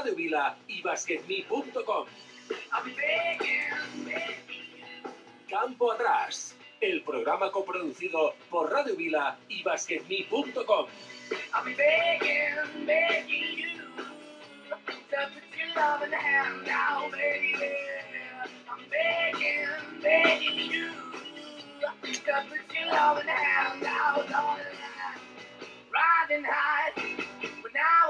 Radio Vila y basketme.com. Campo Atrás, el programa coproducido por Radio Vila y darling. Riding high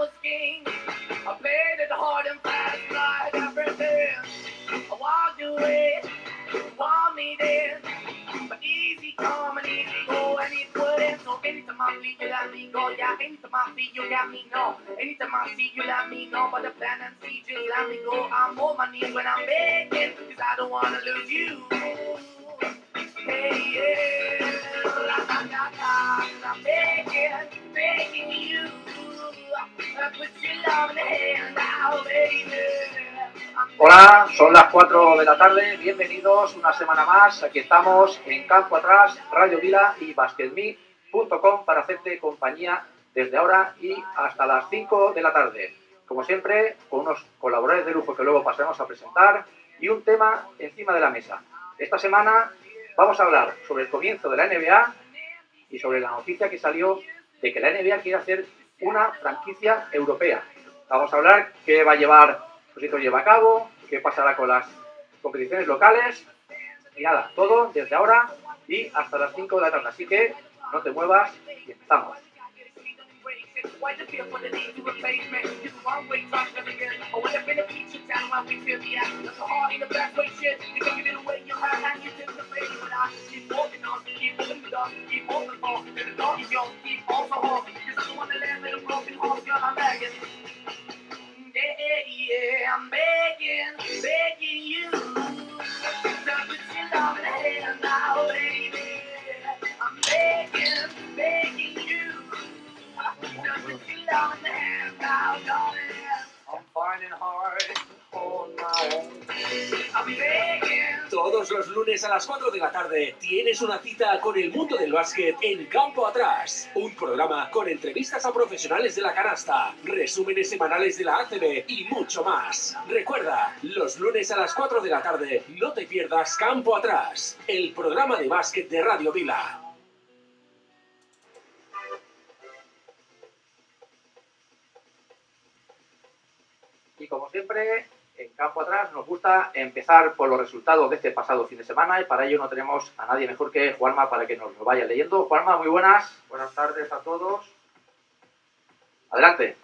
was king, I paid it hard and fast, like everything. I walked away, you want me then, but easy come and easy go, and it wouldn't. So anytime I feel you let me go, yeah. Anytime I feel you let me know. Anytime I see you let me know. But the plan and see just let me go. I'm on my knees when I'm begging, cause I don't wanna lose you. Hey, yeah. La, la, la, la. I'm begging, begging you. Hola, son las 4 de la tarde, bienvenidos una semana más. Aquí estamos en Campo Atrás, Radio Vila y basketme.com para hacerte compañía desde ahora y hasta las 5 de la tarde. Como siempre, con unos colaboradores de lujo que luego pasaremos a presentar y un tema encima de la mesa. Esta semana vamos a hablar sobre el comienzo de la NBA y sobre la noticia que salió de que la NBA quiere hacer una franquicia europea. Vamos a hablar qué va a llevar, pues esto lleva a cabo, qué pasará con las competiciones locales y nada, todo desde ahora y hasta las 5 de la tarde. Así que no te muevas y empezamos. Why the feel for the need to replace me? This is one way talk never again. I went up in the feature town where we feel me at. That's a hard in the best way shit. You take it away, you have and you take the pain. But I keep walking on, keep moving the dog, keep moving on. And the dog is yours, keep also home. Cause I'm the one that live in a broken home, girl, I'm begging. Yeah, yeah, I'm begging, begging you. To put your love in the hand now, baby. I'm begging, begging you. Todos los lunes a las 4 de la tarde tienes una cita con el mundo del básquet en Campo Atrás. Un programa con entrevistas a profesionales de la canasta, resúmenes semanales de la ACB y mucho más. Recuerda, los lunes a las 4 de la tarde no te pierdas Campo Atrás, el programa de básquet de Radio Vila. Siempre, en Campo Atrás nos gusta empezar por los resultados de este pasado fin de semana y para ello no tenemos a nadie mejor que Juanma para que nos lo vaya leyendo. Juanma, muy buenas. Buenas tardes a todos. Adelante.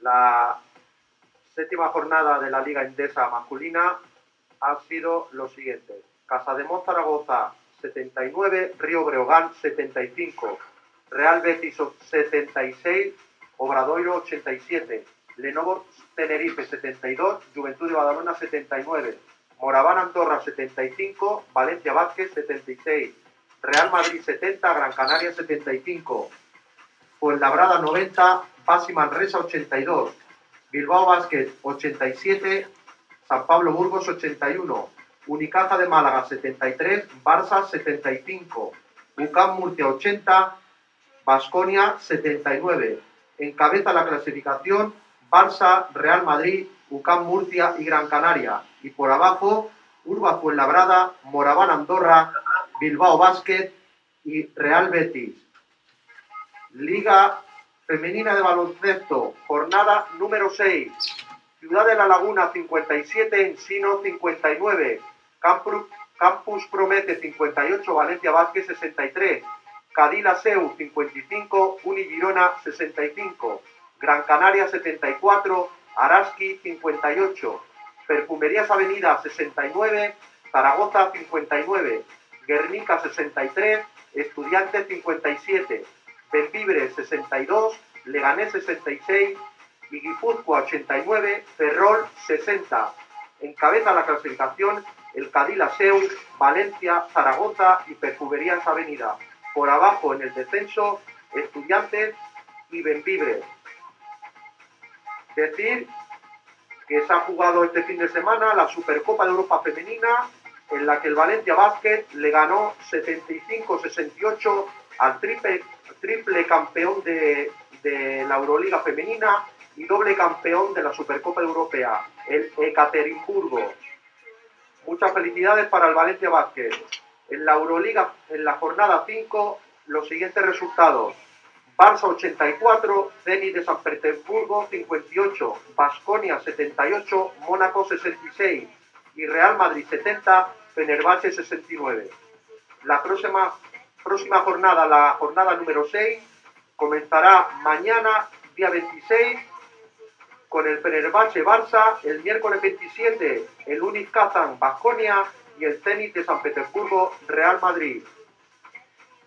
La séptima jornada de la Liga Endesa masculina ha sido lo siguiente. Casademón Zaragoza 79, Río Breogán 75, Real Betis 76, Obradoiro 87, Lenovo Tenerife 72, Juventud de Badalona 79, Moraván Andorra 75, Valencia Vázquez 76, Real Madrid 70, Gran Canaria 75, Fuenlabrada 90, Pasi Manresa 82, Bilbao Basket 87, San Pablo Burgos 81, Unicaja de Málaga 73, Barça 75, UCAM Murcia 80, Basconia 79. Encabeza la clasificación Barça, Real Madrid, UCAM Murcia y Gran Canaria. Y por abajo, Urba Fuenlabrada, Moraván Andorra, Bilbao Basket y Real Betis. Liga Femenina de Baloncesto, jornada número 6. Ciudad de la Laguna 57, Ensino 59, Campus, Campus Promete 58, Valencia Vázquez 63, Cadila Seu 55, Unigirona 65, Gran Canaria 74, Araski 58, Perfumerías Avenida 69, Zaragoza 59, Guernica 63, Estudiantes 57, Benvibre 62, Leganés 66 y Guipúzcoa 89, Ferrol 60. Encabeza la clasificación el Cadila Seu, Valencia, Zaragoza y Perfumerías Avenida. Por abajo en el descenso, Estudiantes y Benvibre. Decir que se ha jugado este fin de semana la Supercopa de Europa Femenina, en la que el Valencia Basket le ganó 75-68 al triple, triple campeón de, de la Euroliga Femenina y doble campeón de la Supercopa Europea, el Ekaterimburgo. Muchas felicidades para el Valencia Basket. En la Euroliga, en la jornada 5, los siguientes resultados. Barça 84, Zenit de San Petersburgo 58, Basconia 78, Mónaco 66 y Real Madrid 70, Fenerbahce 69. La próxima, próxima jornada, la jornada número 6, comenzará mañana, día 26, con el Fenerbahce Barça, el miércoles 27, el Unic Kazan Basconia y el Zenit de San Petersburgo Real Madrid.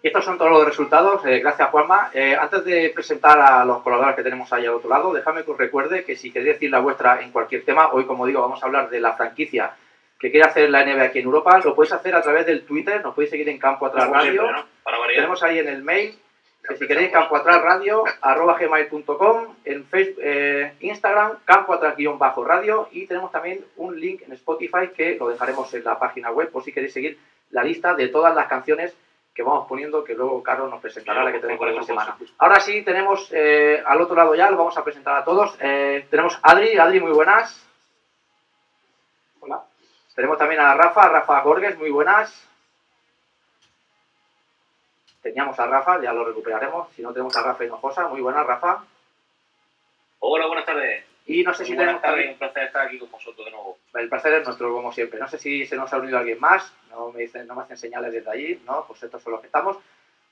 Y estos son todos los resultados. Eh, gracias, Juanma. Eh, antes de presentar a los colaboradores que tenemos ahí al otro lado, déjame que os recuerde que si queréis decir la vuestra en cualquier tema, hoy, como digo, vamos a hablar de la franquicia que quiere hacer la NBA aquí en Europa. Lo podéis hacer a través del Twitter, nos podéis seguir en Campo Atrás Radio. siempre, ¿no? Para variar. Tenemos ahí en el mail, que si queréis, Campo Atrás Radio, arroba gmail.com, en Facebook, eh, Instagram, Campo Atrás guion bajo radio, y tenemos también un link en Spotify que lo dejaremos en la página web por si queréis seguir la lista de todas las canciones que vamos poniendo, que luego Carlos nos presentará la que tenemos por esta semana. Ahora sí, tenemos eh, al otro lado ya, lo vamos a presentar a todos. Eh, tenemos Adri, Adri, muy buenas. Hola. Tenemos también a Rafa, Rafa Gorges, muy buenas. Teníamos a Rafa, ya lo recuperaremos. Si no, tenemos a Rafa Hinojosa, muy buenas, Rafa. Hola, buenas tardes. Y no sé si Muy buenas tenemos tardes, un placer estar aquí con vosotros de nuevo. el placer es nuestro, como siempre. No sé si se nos ha unido alguien más, no me, dicen, no me hacen señales desde allí, ¿no? Pues estos son los que estamos.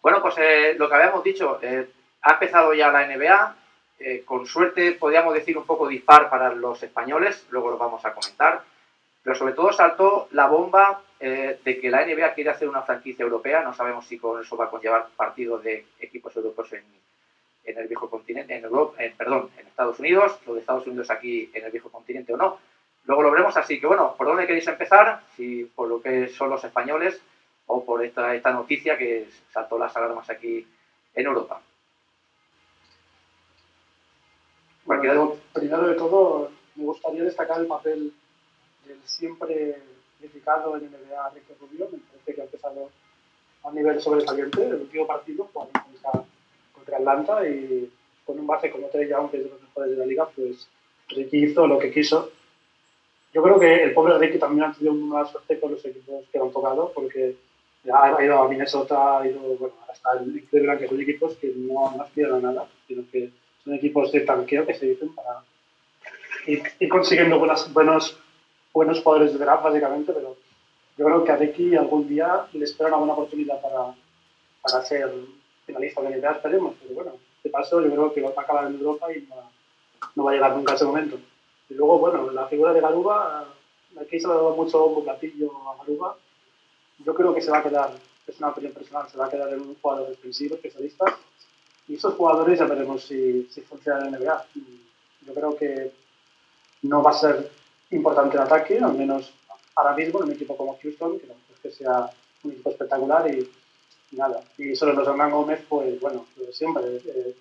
Bueno, pues eh, lo que habíamos dicho, eh, ha empezado ya la NBA, eh, con suerte podríamos decir un poco dispar para los españoles, luego lo vamos a comentar, pero sobre todo saltó la bomba eh, de que la NBA quiere hacer una franquicia europea, no sabemos si con eso va a conllevar partidos de equipos europeos en, en el viejo continente, en Europa, en- perdón, en Estados Unidos, lo de Estados Unidos aquí en el viejo continente o no. Luego lo veremos, así que bueno, ¿por dónde queréis empezar? Si por lo que son los españoles o por esta, esta noticia que saltó las alarmas aquí en Europa. Bueno, Cualquiera- yo, primero de todo, me gustaría destacar el papel del siempre criticado en NBA Ricky Rubio. Me parece que ha empezado a un nivel sobresaliente. El último partido jugando contra, contra Atlanta y con un base como Trey Young, que es de los mejores de la liga, pues Ricky hizo lo que quiso. Yo creo que el pobre Ricky también ha tenido una suerte con los equipos que le han tocado, porque ha ido a Minnesota, ha ido bueno, hasta el Cleveland, que son equipos que no, no aspiran a nada, sino que son equipos de tanqueo que se dicen para ir, ir consiguiendo buenas, buenos, buenos jugadores de draft, básicamente, pero yo creo que a Ricky algún día le espera una buena oportunidad para, para ser finalista de la NBA, esperemos, pero bueno, de paso yo creo que va a acabar en Europa y no, no va a llegar nunca a ese momento. Y luego, bueno, la figura de Garuba, aquí se le ha dado mucho bombo platillo a Garuba, yo creo que se va a quedar, es una opinión personal, se va a quedar en un jugador defensivo, especialista, y esos jugadores ya veremos si, si funcionan en la NBA. Yo creo que no va a ser importante el ataque, al menos ahora mismo en un equipo como Houston, que no es que sea un equipo espectacular y nada. Y sobre los Hernán Gómez, pues bueno, siempre. eh,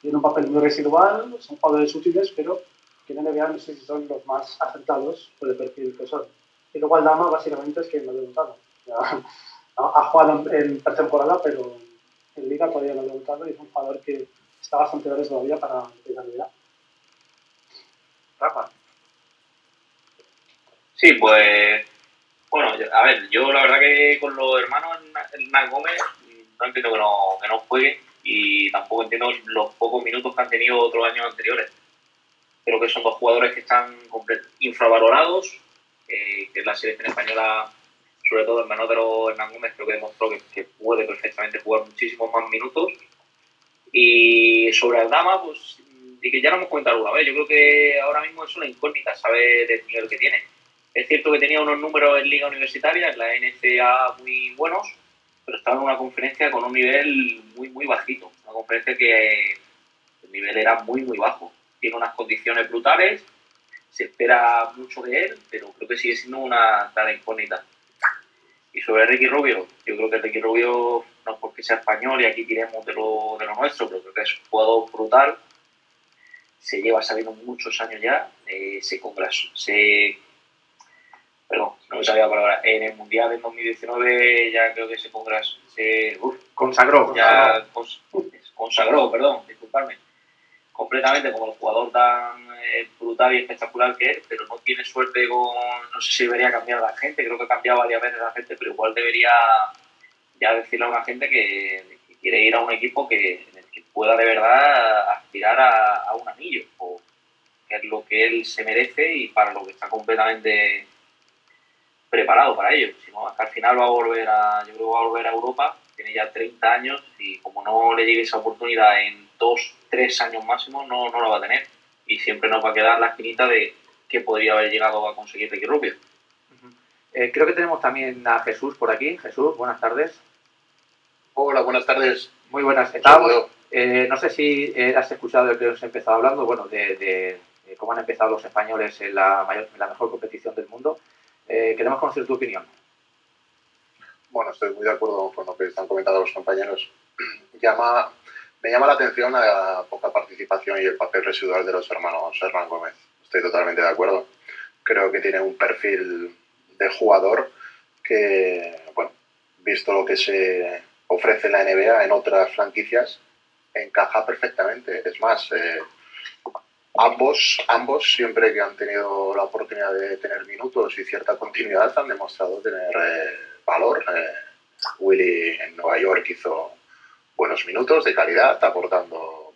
tiene un papel muy residual, son jugadores útiles, pero que en NBA no sé si son los más acertados por el perfil que son. Y luego Aldama básicamente es que no lo he. Ya, ha, jugado en, pretemporada, pero en Liga todavía no lo he debutado y es un jugador que está bastante verde todavía para la Liga. Rafa. Sí, pues. Bueno, a ver, yo la verdad que con los hermanos Hernán Gómez no entiendo que no, que no jueguen y tampoco entiendo los pocos minutos que han tenido otros años anteriores. Creo que son dos jugadores que están infravalorados, eh, que la selección española, sobre todo el menor de los Hernán Gómez, creo que demostró que, que puede perfectamente jugar muchísimos más minutos. Y sobre Aldama, pues, y que ya lo hemos comentado alguna vez, yo creo que ahora mismo es una incógnita saber del nivel que tiene. Es cierto que tenía unos números en liga universitaria, en la NCA muy buenos, pero estaba en una conferencia con un nivel muy, muy bajito. Una conferencia que el nivel era muy, muy bajo. Tiene unas condiciones brutales, se espera mucho de él, pero creo que sigue siendo una clara incógnita. Y sobre Ricky Rubio, yo creo que Ricky Rubio, no es porque sea español y aquí tiremos de lo, de lo nuestro, pero creo que es un jugador brutal. Se lleva sabiendo muchos años ya, eh, se, se perdón, no me sabía la palabra, en el Mundial en 2019 ya creo que se, congras, se uf, Consagró. ya cons- consagró, perdón, disculpadme, completamente como el jugador tan eh, brutal y espectacular que es, pero no tiene suerte con, no sé si debería cambiar la gente, creo que ha cambiado varias veces la gente, pero igual debería ya decirle a una gente que, que quiere ir a un equipo que, en el que pueda de verdad aspirar a, a un anillo, o que es lo que él se merece y para lo que está completamente preparado para ello. Si no, hasta al final va a volver a, yo creo que va a volver a Europa, tiene ya 30 años y como no le llegue esa oportunidad en dos, tres años máximo, no, no la va a tener. Y siempre nos va a quedar la esquinita de que podría haber llegado a conseguir Ricky Rubio. Eh, creo que tenemos también a Jesús por aquí. Jesús, buenas tardes. Hola, buenas tardes. Muy buenas. Estábamos, eh, no sé si eh, has escuchado de que os he empezado hablando, bueno, de, de- de cómo han empezado los españoles en la, mayor- en la mejor competición del mundo. Eh, queremos conocer tu opinión. Bueno, estoy muy de acuerdo con lo que están comentando los compañeros. Me llama la atención la poca participación y el papel residual de los hermanos Hernán Gómez. Estoy totalmente de acuerdo. Creo que tiene un perfil de jugador que, bueno, visto lo que se ofrece en la NBA en otras franquicias, encaja perfectamente. Es más, eh, ambos, ambos, siempre que han tenido la oportunidad de tener minutos y cierta continuidad, han demostrado tener eh, valor. Eh, Willy en Nueva York hizo buenos minutos de calidad, aportando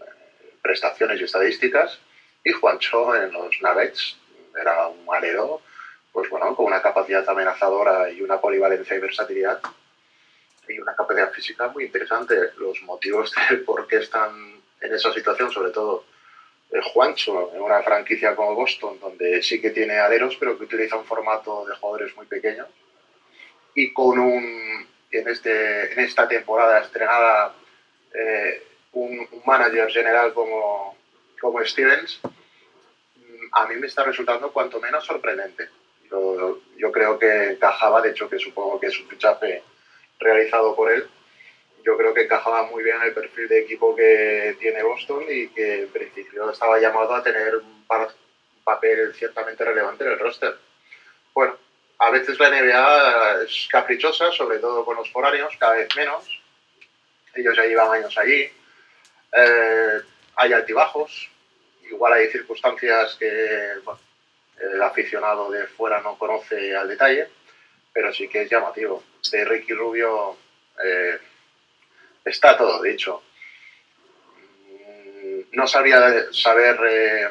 eh, prestaciones y estadísticas. Y Juancho en los Nuggets era un alero, pues bueno, con una capacidad amenazadora y una polivalencia y versatilidad y una capacidad física muy interesante. Los motivos de por qué están en esa situación, sobre todo Juancho, en una franquicia como Boston, donde sí que tiene aleros, pero que utiliza un formato de jugadores muy pequeño, y con un, en, este, en esta temporada estrenada, eh, un, un manager general como, como Stevens, mm, a mí me está resultando cuanto menos sorprendente. Yo, yo creo que encajaba, de hecho que supongo que es un fichaje realizado por él, yo creo que encajaba muy bien en el perfil de equipo que tiene Boston y que en principio estaba llamado a tener un, papel ciertamente relevante en el roster. Bueno, a veces la NBA es caprichosa, sobre todo con los foráneos, cada vez menos. Ellos ya llevan años allí. Eh, hay altibajos. Igual hay circunstancias que el aficionado de fuera no conoce al detalle, pero sí que es llamativo. De Ricky Rubio eh, está todo dicho. Mm, No sabría saber eh,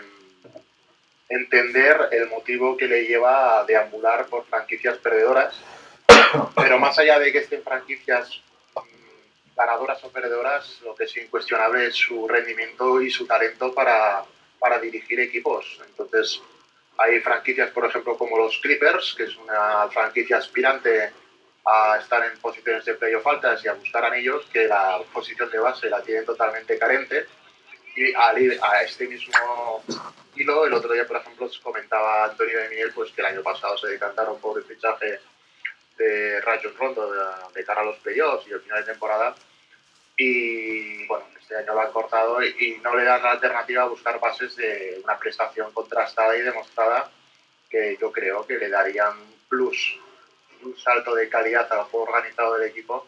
entender el motivo que le lleva a deambular por franquicias perdedoras, pero más allá de que estén franquicias mm, ganadoras o perdedoras, lo que es incuestionable es su rendimiento y su talento para, para dirigir equipos. Entonces, hay franquicias, por ejemplo, como los Clippers, que es una franquicia aspirante a estar en posiciones de playoff altas y a buscar anillos, que la posición de base la tienen totalmente carente. Y al ir a este mismo hilo, el otro día, por ejemplo, comentaba Antonio de Miguel pues, que el año pasado se decantaron por el fichaje de Rajon Rondo de, cara a los playoffs y el final de temporada. Y bueno, este año lo han cortado y, y no le dan la alternativa a buscar bases de una prestación contrastada y demostrada que yo creo que le darían plus, un salto de calidad al juego organizado del equipo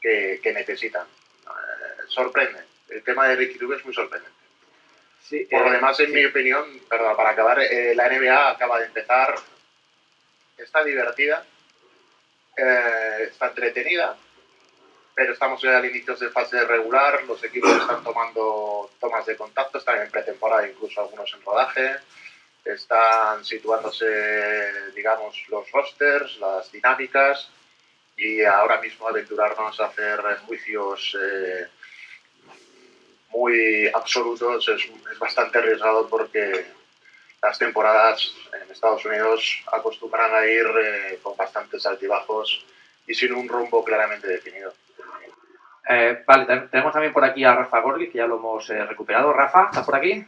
que, que necesitan. Eh, sorprende. El tema de Ricky Rubio es muy sorprendente. Sí, Por lo eh, demás, en sí. mi opinión, perdón, para acabar, eh, la NBA acaba de empezar, está divertida, está entretenida, pero estamos ya al inicio de fase regular, los equipos están tomando tomas de contacto, están en pretemporada, incluso algunos en rodaje, están situándose, digamos, los rosters, las dinámicas, y ahora mismo aventurarnos a hacer juicios eh, muy absolutos es, es bastante arriesgado porque las temporadas en Estados Unidos acostumbran a ir eh, con bastantes altibajos y sin un rumbo claramente definido. Eh, vale, ten- tenemos también por aquí a Rafa Gorli, que ya lo hemos eh, recuperado. Rafa, ¿estás por aquí?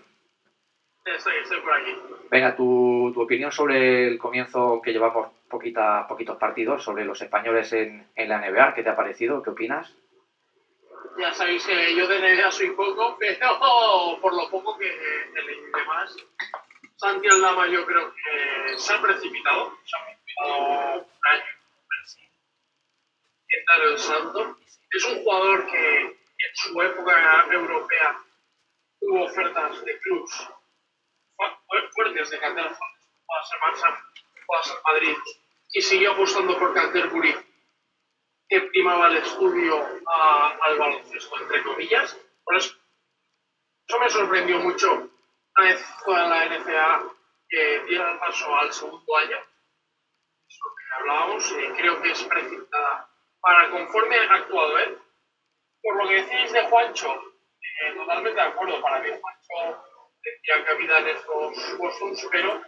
Estoy, estoy por aquí. Venga, tu, tu opinión sobre el comienzo que llevamos poquita, poquitos partidos, sobre los españoles en, en la NBA, ¿qué te ha parecido? ¿Qué opinas? Ya sabéis que yo de NBA soy poco, pero por lo poco que y demás, Santi Aldama yo creo que se ha precipitado, se ha precipitado un año el salto. Es un jugador que en su época europea hubo ofertas de clubs fuertes de Canterbury, pueda ser ser Madrid, y siguió apostando por Canterbury, que primaba el estudio a- al baloncesto, entre comillas. Por eso, eso me sorprendió mucho una vez toda la NCA que diera el paso al segundo año. Es lo que hablábamos, eh, creo que es precipitada. Para conforme ha actuado, ¿eh? Por lo que decís de Juancho, eh, totalmente de acuerdo. Para mí, Juancho tendría cabida en estos Bostons, pero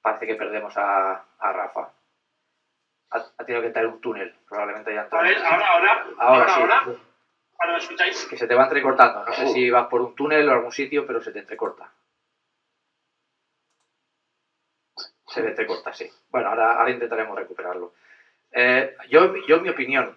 Parece que perdemos a, a Rafa. Ha, ha tenido que entrar en un túnel, probablemente ya a ver, ahora, ahora, Ahora ahora, sí. ahora, ahora me escucháis. Que se te va entrecortando. No sé si vas por un túnel o algún sitio, pero se te entrecorta. Se te entrecorta, sí. Bueno, ahora, ahora intentaremos recuperarlo. Eh, yo, yo, mi opinión,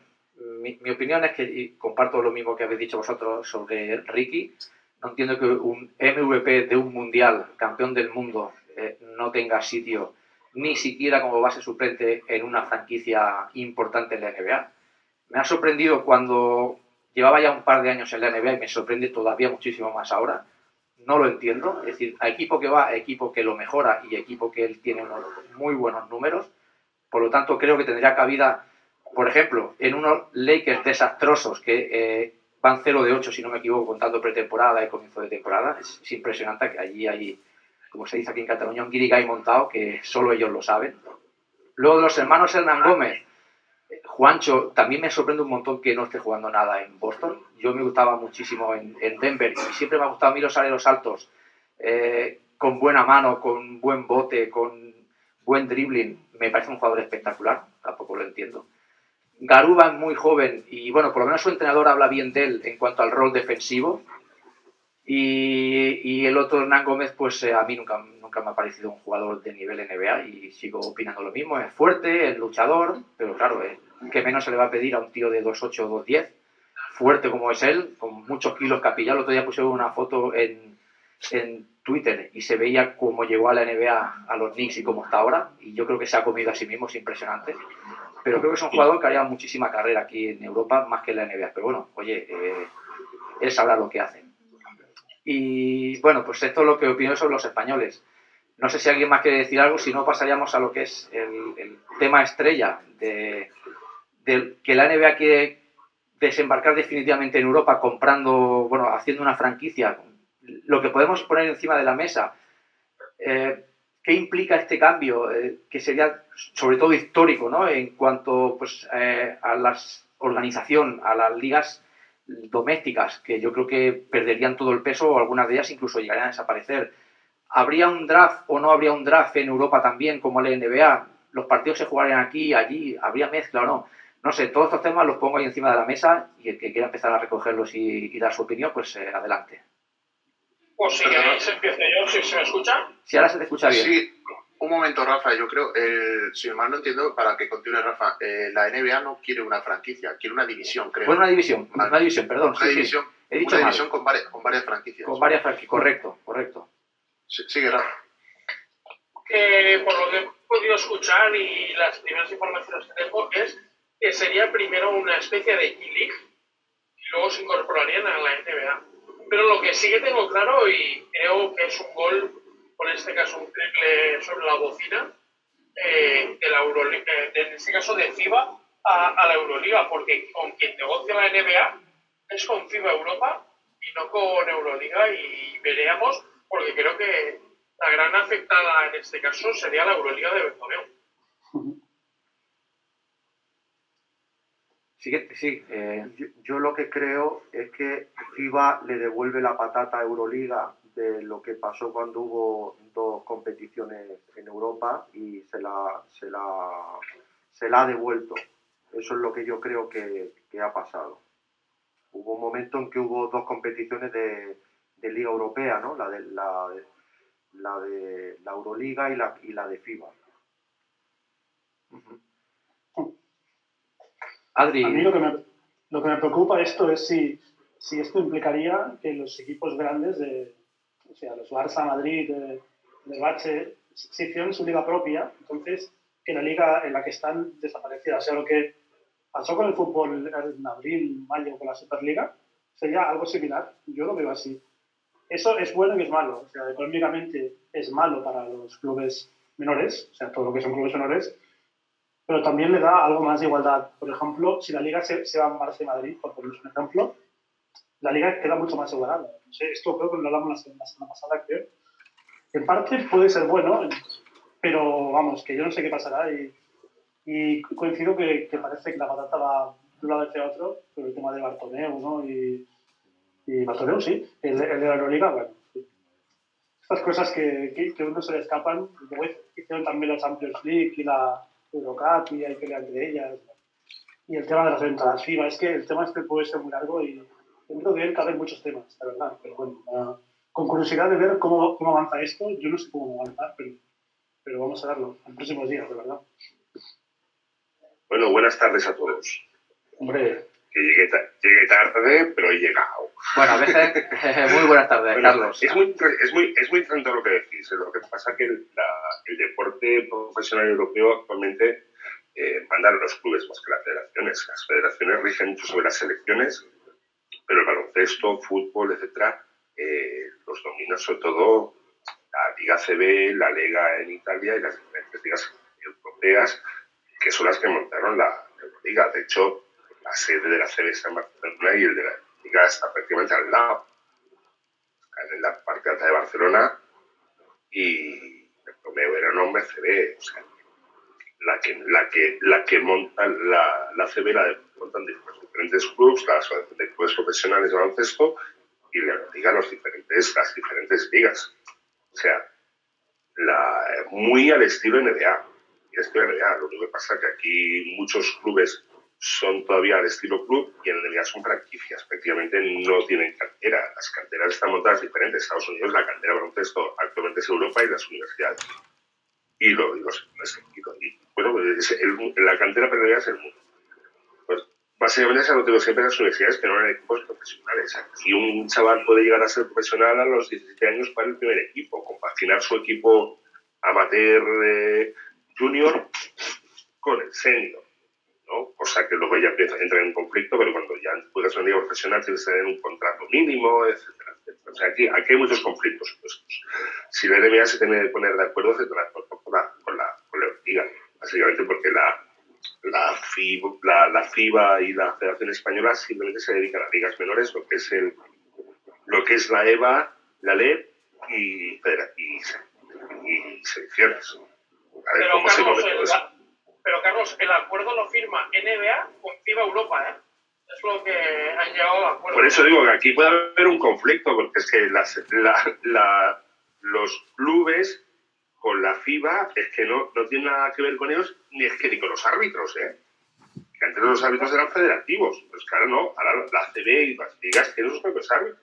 mi, mi opinión es que, y comparto lo mismo que habéis dicho vosotros sobre Ricky, no entiendo que un MVP de un mundial, campeón del mundo, eh, no tenga sitio ni siquiera como base suplente en una franquicia importante en la NBA. Me ha sorprendido cuando llevaba ya un par de años en la NBA y me sorprende todavía muchísimo más ahora. No lo entiendo. Es decir, a equipo que va, a equipo que lo mejora y equipo que él tiene unos muy buenos números. Por lo tanto, creo que tendría cabida, por ejemplo, en unos Lakers desastrosos que eh, van 0 de 8, si no me equivoco, contando pretemporada y comienzo de temporada. Es, es impresionante que allí hay, como se dice aquí en Cataluña, un guirigay montado que solo ellos lo saben. Luego de los hermanos Hernán Gómez, Juancho, también me sorprende un montón que no esté jugando nada en Boston. Yo me gustaba muchísimo en, en Denver y siempre me ha gustado a mí los aleros altos, eh, con buena mano, con buen bote, con buen dribbling. Me parece un jugador espectacular, tampoco lo entiendo. Garuba muy joven y bueno, por lo menos su entrenador habla bien de él en cuanto al rol defensivo. Y, el otro Hernán Gómez, pues eh, a mí nunca, nunca me ha parecido un jugador de nivel NBA y sigo opinando lo mismo. Es fuerte, es luchador, pero claro, eh, ¿qué menos se le va a pedir a un tío de 2'8 o 2'10? Fuerte como es él, con muchos kilos capillado. El otro día puse una foto en, en Twitter y se veía cómo llegó a la NBA a los Knicks y cómo está ahora. Y yo creo que se ha comido a sí mismo, es impresionante. Pero creo que es un jugador que haría muchísima carrera aquí en Europa más que en la NBA. Pero bueno, oye, eh, él sabrá lo que hace. Y bueno, pues esto es lo que opino sobre los españoles. No sé si alguien más quiere decir algo, si no pasaríamos a lo que es el, el tema estrella de, de que la NBA quiere desembarcar definitivamente en Europa comprando, bueno, haciendo una franquicia. Lo que podemos poner encima de la mesa, eh, ¿qué implica este cambio? Eh, que sería sobre todo histórico, ¿no? En cuanto pues, eh, a la organización, a las ligas domésticas, que yo creo que perderían todo el peso o algunas de ellas incluso llegarían a desaparecer. ¿Habría un draft o no habría un draft en Europa también, como la NBA? ¿Los partidos se jugarían aquí, allí? ¿Habría mezcla o no? No sé, todos estos temas los pongo ahí encima de la mesa y el que quiera empezar a recogerlos y, dar su opinión, pues eh, adelante. Pues si queréis empiezo yo, si se me escucha. Si ahora se te escucha bien. Sí, un momento, Rafa. Yo creo, eh, si mal no entiendo, para que continúe Rafa, eh, la NBA no quiere una franquicia, quiere una división, creo. Bueno, una división, Vale. una división, perdón. una sí, sí. división, He dicho una división con, varias, con varias franquicias. Con varias franquicias. Correcto, correcto. Sí, Sigue, Rafa. que por lo que he podido escuchar y las primeras informaciones que tengo es que sería primero una especie de G-League y luego se incorporarían a la NBA. Pero lo que sí que tengo claro y creo que es un gol, por este caso un triple sobre la bocina, eh, de la Euroliga, eh, en este caso de FIBA a, la Euroliga, porque con quien negocia la NBA es con FIBA Europa y no con Euroliga y veríamos, porque creo que la gran afectada en este caso sería la Euroliga de Bertomeu. Sí, sí. eh, Yo, yo lo que creo es que FIBA le devuelve la patata a Euroliga de lo que pasó cuando hubo dos competiciones en Europa y se la, se la, se la ha devuelto. Eso es lo que yo creo que, que ha pasado. Hubo un momento en que hubo dos competiciones de, de Liga Europea, ¿no? La de la, la de la Euroliga y la, y la de FIBA. Adri, A mí lo que me, lo que me preocupa esto es si, si esto implicaría que los equipos grandes, de, o sea, los Barça, Madrid, de, de Bache, se hicieron su liga propia, entonces que la liga en la que están desaparecida. O sea, lo que pasó con el fútbol en abril, mayo con la Superliga, sería algo similar. Yo lo veo así. Eso es bueno y es malo. O sea, económicamente es malo para los clubes menores, o sea, todo lo que son clubes menores, pero también le da algo más de igualdad. Por ejemplo, si la liga se, se va a Barça y Madrid, por poner un ejemplo, la liga queda mucho más igualada. No sé, esto creo que lo hablamos la semana, pasada, creo. En parte puede ser bueno, pero vamos, que yo no sé qué pasará y, y coincido que, que parece que la patata va de un lado hacia otro, por el tema de Bartomeu, ¿no? Y, y Bartomeu, sí, el, el de la Euroliga, bueno. Estas cosas que, que, que uno se le escapan, y luego hicieron también la Champions League y la Y hay pelea entre ellas. Y el tema de las entradas FIBA, es que el tema este puede ser muy largo y dentro de él caben muchos temas, la verdad. Pero bueno, con curiosidad de ver cómo, cómo avanza esto, yo no sé cómo va a avanzar, pero, pero vamos a verlo en próximos días, de verdad. Bueno, buenas tardes a todos. Hombre, Que llegué, llegué tarde, pero he llegado. Bueno, a veces, muy buenas tardes, Bueno, Carlos. Es muy, es muy, es muy interesante lo que decís. ¿eh? Lo que pasa que el, la- el deporte profesional europeo actualmente eh, mandan los clubes más que las federaciones. Las federaciones rigen mucho sobre las selecciones, pero el baloncesto, fútbol, etcétera, eh, los domina sobre todo la Liga CB, la Liga en Italia y las diferentes ligas europeas, que son las que montaron la Euroliga. De hecho, la sede de la está en Barcelona y el de la Liga está prácticamente al lado en la parte alta de Barcelona y Romeo era un hombre CB, o sea, la que, la que, la que monta la, la CB la montan diferentes clubes, la asociación de clubes profesionales de baloncesto y la liga los diferentes, las diferentes ligas. O sea, la, muy al estilo NBA. Y estilo NBA. Lo que pasa es que aquí muchos clubes son todavía al estilo club y en NBA son franquicias. Prácticamente no tienen cantera. Las canteras están montadas diferentes. Estados Unidos, la cantera baloncesto actualmente es Europa y las universidades. Y, lo, y, bueno, es el- la cantera previa es el mundo. Pues básicamente es lo digo siempre en las universidades que no eran equipos profesionales. Aquí un chaval puede llegar a ser profesional a los 17 años para el primer equipo, compaginar su equipo amateur junior con el senior. ¿No? Cosa que luego ya empieza, entra en conflicto, pero cuando ya juegas en liga profesional tienes que tener un contrato mínimo, etcétera, etcétera. O sea, aquí, aquí hay muchos conflictos puestos. Si la NBA se tiene que poner de acuerdo, de acuerdo con la, con la, con la liga, básicamente porque la, la, FIB, la, la FIBA y la Federación Española simplemente se dedican a ligas menores, lo que es, el, lo que es la EVA, la LEP y, y, se- y selecciones. A ver Pero cómo se come todo eso. Pero Carlos, el acuerdo lo firma NBA con FIBA Europa, ¿eh? Es lo que han llegado al acuerdo. Por eso digo que aquí puede haber un conflicto, porque es que las- la- la- los clubes con la FIBA es que no, no tienen nada que ver con ellos, ni es que ni con los árbitros, ¿eh? Que antes los árbitros eran federativos, pues claro, no, ahora la CB y las ligas tienen sus propios árbitros.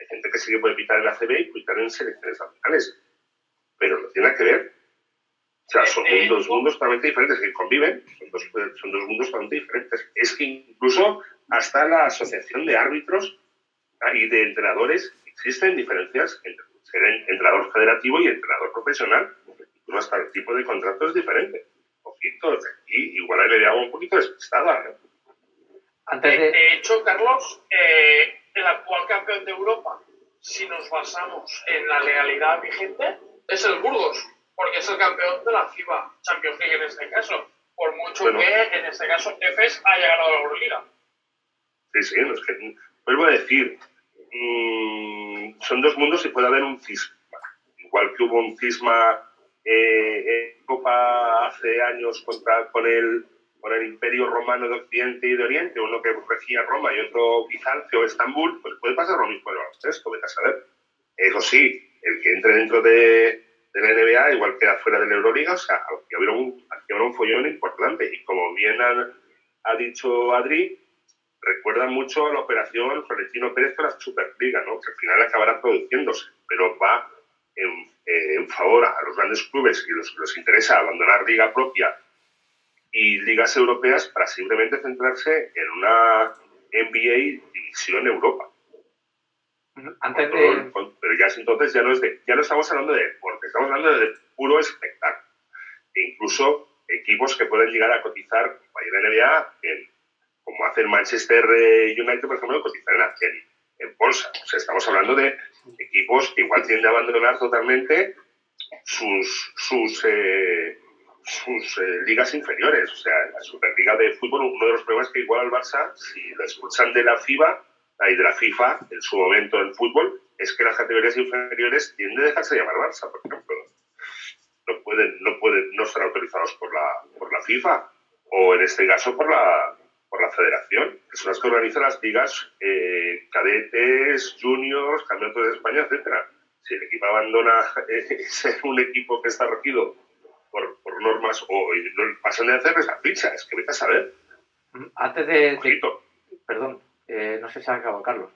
Hay gente que sí que puede pitar en la CB y pitar en selecciones nacionales, pero no tiene nada que ver. O sea, son Eh, dos mundos totalmente diferentes que conviven, son dos, son dos mundos totalmente diferentes. Es que incluso hasta la asociación de árbitros y de entrenadores existen diferencias entre ser en- entrenador federativo y entrenador profesional. Incluso hasta el tipo de contrato es diferente. Y igual ahí le daba un poquito despistada. ¿eh? Antes De, de... de hecho, Carlos, eh, el actual campeón de Europa, si nos basamos en la legalidad vigente, es el Burgos, porque es el campeón de la FIBA Champions League en este caso. Por mucho Bueno. que en este caso EFES haya ganado la Euroliga. Sí, sí, no es que, vuelvo a decir, mm, son dos mundos y puede haber un cisma. Igual que hubo un cisma eh, en Copa hace años contra, con, el, con el Imperio Romano de Occidente y de Oriente, uno que regía Roma y otro Bizancio o Estambul, pues puede pasar lo mismo en el baloncesto, vete a saber. Eso sí, el que entre dentro de, de la NBA igual queda fuera de la Euroliga, o sea, aquí habrá un, follón importante. Y como bien ha, dicho Adri, recuerda mucho a la operación Florentino Pérez con la Superliga, ¿no? que al final acabará produciéndose, pero va en, eh, en favor a los grandes clubes y los que les interesa abandonar liga propia y ligas europeas para simplemente centrarse en una NBA división Europa. Antes de... pero ya es entonces ya no es de, ya no estamos hablando de deporte, estamos hablando de puro espectáculo. E incluso equipos que pueden llegar a cotizar, como en NBA, en- como hace el Manchester eh, United, por ejemplo, cotizar en, en, en bolsa. O sea, estamos hablando de equipos que igual tienden a abandonar totalmente sus, sus, eh, sus eh, ligas inferiores. O sea, en la Superliga de Fútbol, uno de los problemas que igual al Barça, si lo expulsan de la FIBA, y de la FIFA, en su momento en fútbol, es que las categorías inferiores tienden a dejarse llamar Barça, por ejemplo. No pueden, no pueden no estar autorizados por la, por la FIFA o en este caso por la, por la federación, que son las que organizan las ligas eh, cadetes, juniors, campeonatos de España, etcétera. Si el equipo abandona eh, ser un equipo que está regido por, por normas o pasan de hacer esa ficha, es que vete a saber. Antes de... de- perdón, eh, no sé si ha acabado Carlos.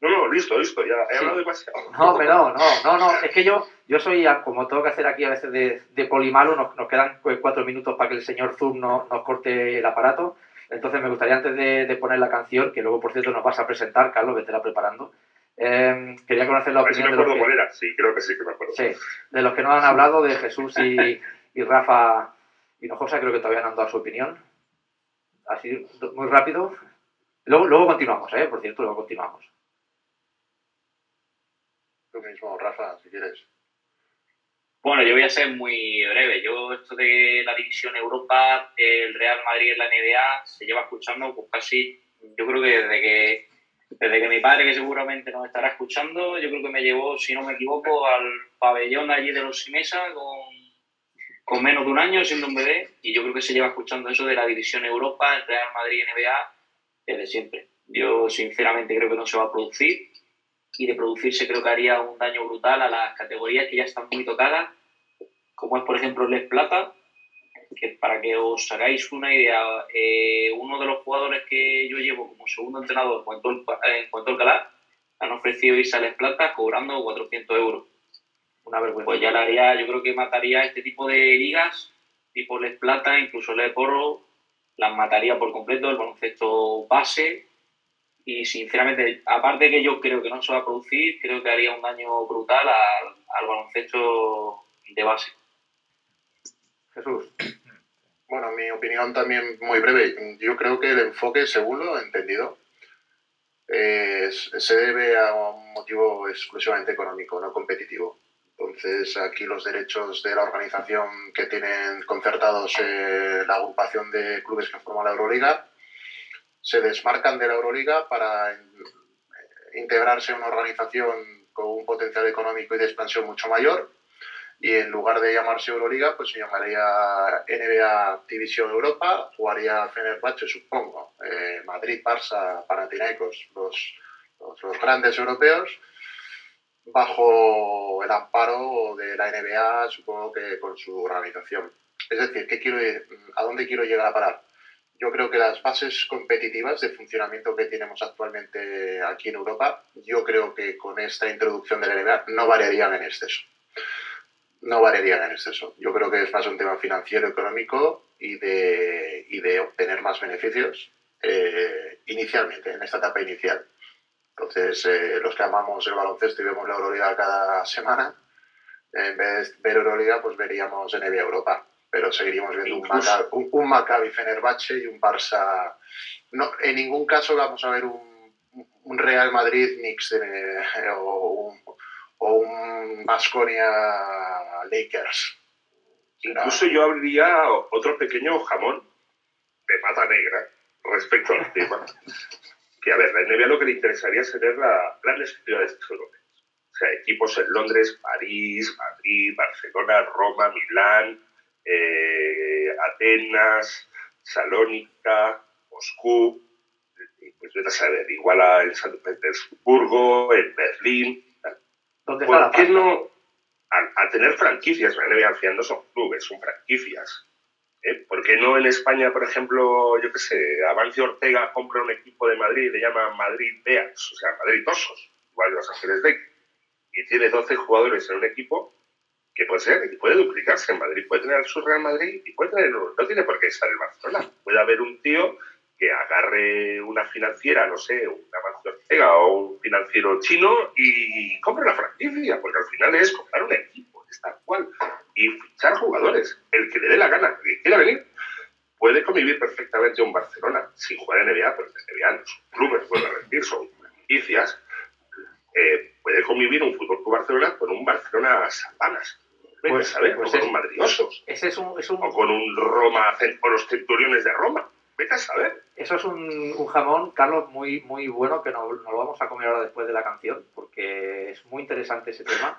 No, no, listo, listo, ya he Sí. hablado demasiado. No, hombre, no, no, no, no, es que yo, yo soy, como tengo que hacer aquí a veces de, de polimalo, nos, nos quedan cu- cuatro minutos para que el señor Zoom no, nos corte el aparato, entonces me gustaría antes de, de poner la canción, que luego por cierto nos vas a presentar, Carlos, que te la preparando, eh, quería conocer la A ver si me opinión de los, que, era. Sí, creo que sí que me acuerdo. sí, de los que no han hablado, de Jesús y, y Rafa Hinojosa, creo que todavía no han dado su opinión, así, muy rápido, luego, luego continuamos, ¿eh? por cierto, luego continuamos. Tú mismo, Rafa, si quieres. Bueno, yo voy a ser muy breve. Yo esto de la división Europa, el Real Madrid en la NBA, se lleva escuchando pues casi, yo creo que desde que desde que mi padre, que seguramente nos estará escuchando, yo creo que me llevó, si no me equivoco, al pabellón allí de los Simesa con, con menos de un año, siendo un bebé, y yo creo que se lleva escuchando eso de la división Europa, el Real Madrid NBA, desde siempre. Yo sinceramente creo que no se va a producir y de producirse creo que haría un daño brutal a las categorías que ya están muy tocadas, como es por ejemplo Les Plata, que para que os hagáis una idea, eh, uno de los jugadores que yo llevo como segundo entrenador en Puerto, en Puerto Alcalá han ofrecido irse a Les Plata cobrando 400 euros. Una vergüenza. Pues ya la haría, yo creo que mataría este tipo de ligas, tipo Les Plata, incluso Les Porro, las mataría por completo, el baloncesto base. Y sinceramente, aparte que yo creo que no se va a producir, creo que haría un daño brutal al, al baloncesto de base. Jesús. Bueno, mi opinión también muy breve. Yo creo que el enfoque, según lo he entendido, es- se debe a un motivo exclusivamente económico, no competitivo. Entonces, aquí los derechos de la organización que tienen concertados eh, la agrupación de clubes que forman la Euroliga se desmarcan de la Euroliga para eh, integrarse en una organización con un potencial económico y de expansión mucho mayor. Y en lugar de llamarse Euroliga, pues se llamaría NBA División Europa, jugaría Fenerbahce, supongo, eh, Madrid, Barça, Panathinaikos, los, los, los grandes europeos, bajo el amparo de la NBA, supongo que con su organización. Es decir, ¿qué quiero, ¿a dónde quiero llegar a parar? Yo creo que las bases competitivas de funcionamiento que tenemos actualmente aquí en Europa, yo creo que con esta introducción de la NBA no variarían en exceso no variarían en exceso. Yo creo que es más un tema financiero, económico y de, y de obtener más beneficios eh, inicialmente, en esta etapa inicial. Entonces, eh, los que amamos el baloncesto y vemos la Euroliga cada semana, en vez de ver Euroliga, pues veríamos NBA Europa. Pero seguiríamos viendo un Maccabi, un, un Maccabi Fenerbahce y un Barça. No, en ningún caso vamos a ver un, un Real Madrid Knicks de- o un, o un Basconia Lakers. Incluso yo abriría otro pequeño jamón de pata negra respecto al tema. Que, a ver, la NBA lo que le interesaría es tener las grandes ciudades europeas. O sea, equipos en Londres, París, Madrid, Barcelona, Roma, Milán, eh, Atenas, Salónica, Moscú, pues vete a saber, igual a- en San Petersburgo, en Berlín, ¿Dónde está la ¿Por qué no? Al, al tener franquicias, la NBA al final no son clubes, son franquicias. ¿Eh? ¿Por qué no en España, por ejemplo, yo qué sé, Amancio Ortega compra un equipo de Madrid y le llama Madrid Bears, o sea, Madrid Osos, igual Los Ángeles Lakers, y tiene 12 jugadores en un equipo que puede ser, que puede duplicarse en Madrid, puede tener su Real Madrid y puede tener, no tiene por qué estar en Barcelona. Puede haber un tío que agarre una financiera, no sé, una Amancio Ortega o un financiero chino y compre la franquicia, porque al final es comprar un equipo, tal cual, y fichar jugadores. El que le dé la gana, el que quiera venir, puede convivir perfectamente en Barcelona. sin jugar en NBA, pero en NBA son clubes, a repetir, son franquicias, eh, puede convivir un Fútbol Club Barcelona con un Barcelona Sabanas. Pues- a saber, pues o con es- un Madriosos, Ese es un, es un, o con un Roma, o los Centuriones de Roma. Vete a saber. Eso es un, un jamón, Carlos, muy, muy bueno que nos, nos lo vamos a comer ahora después de la canción, porque es muy interesante ese tema.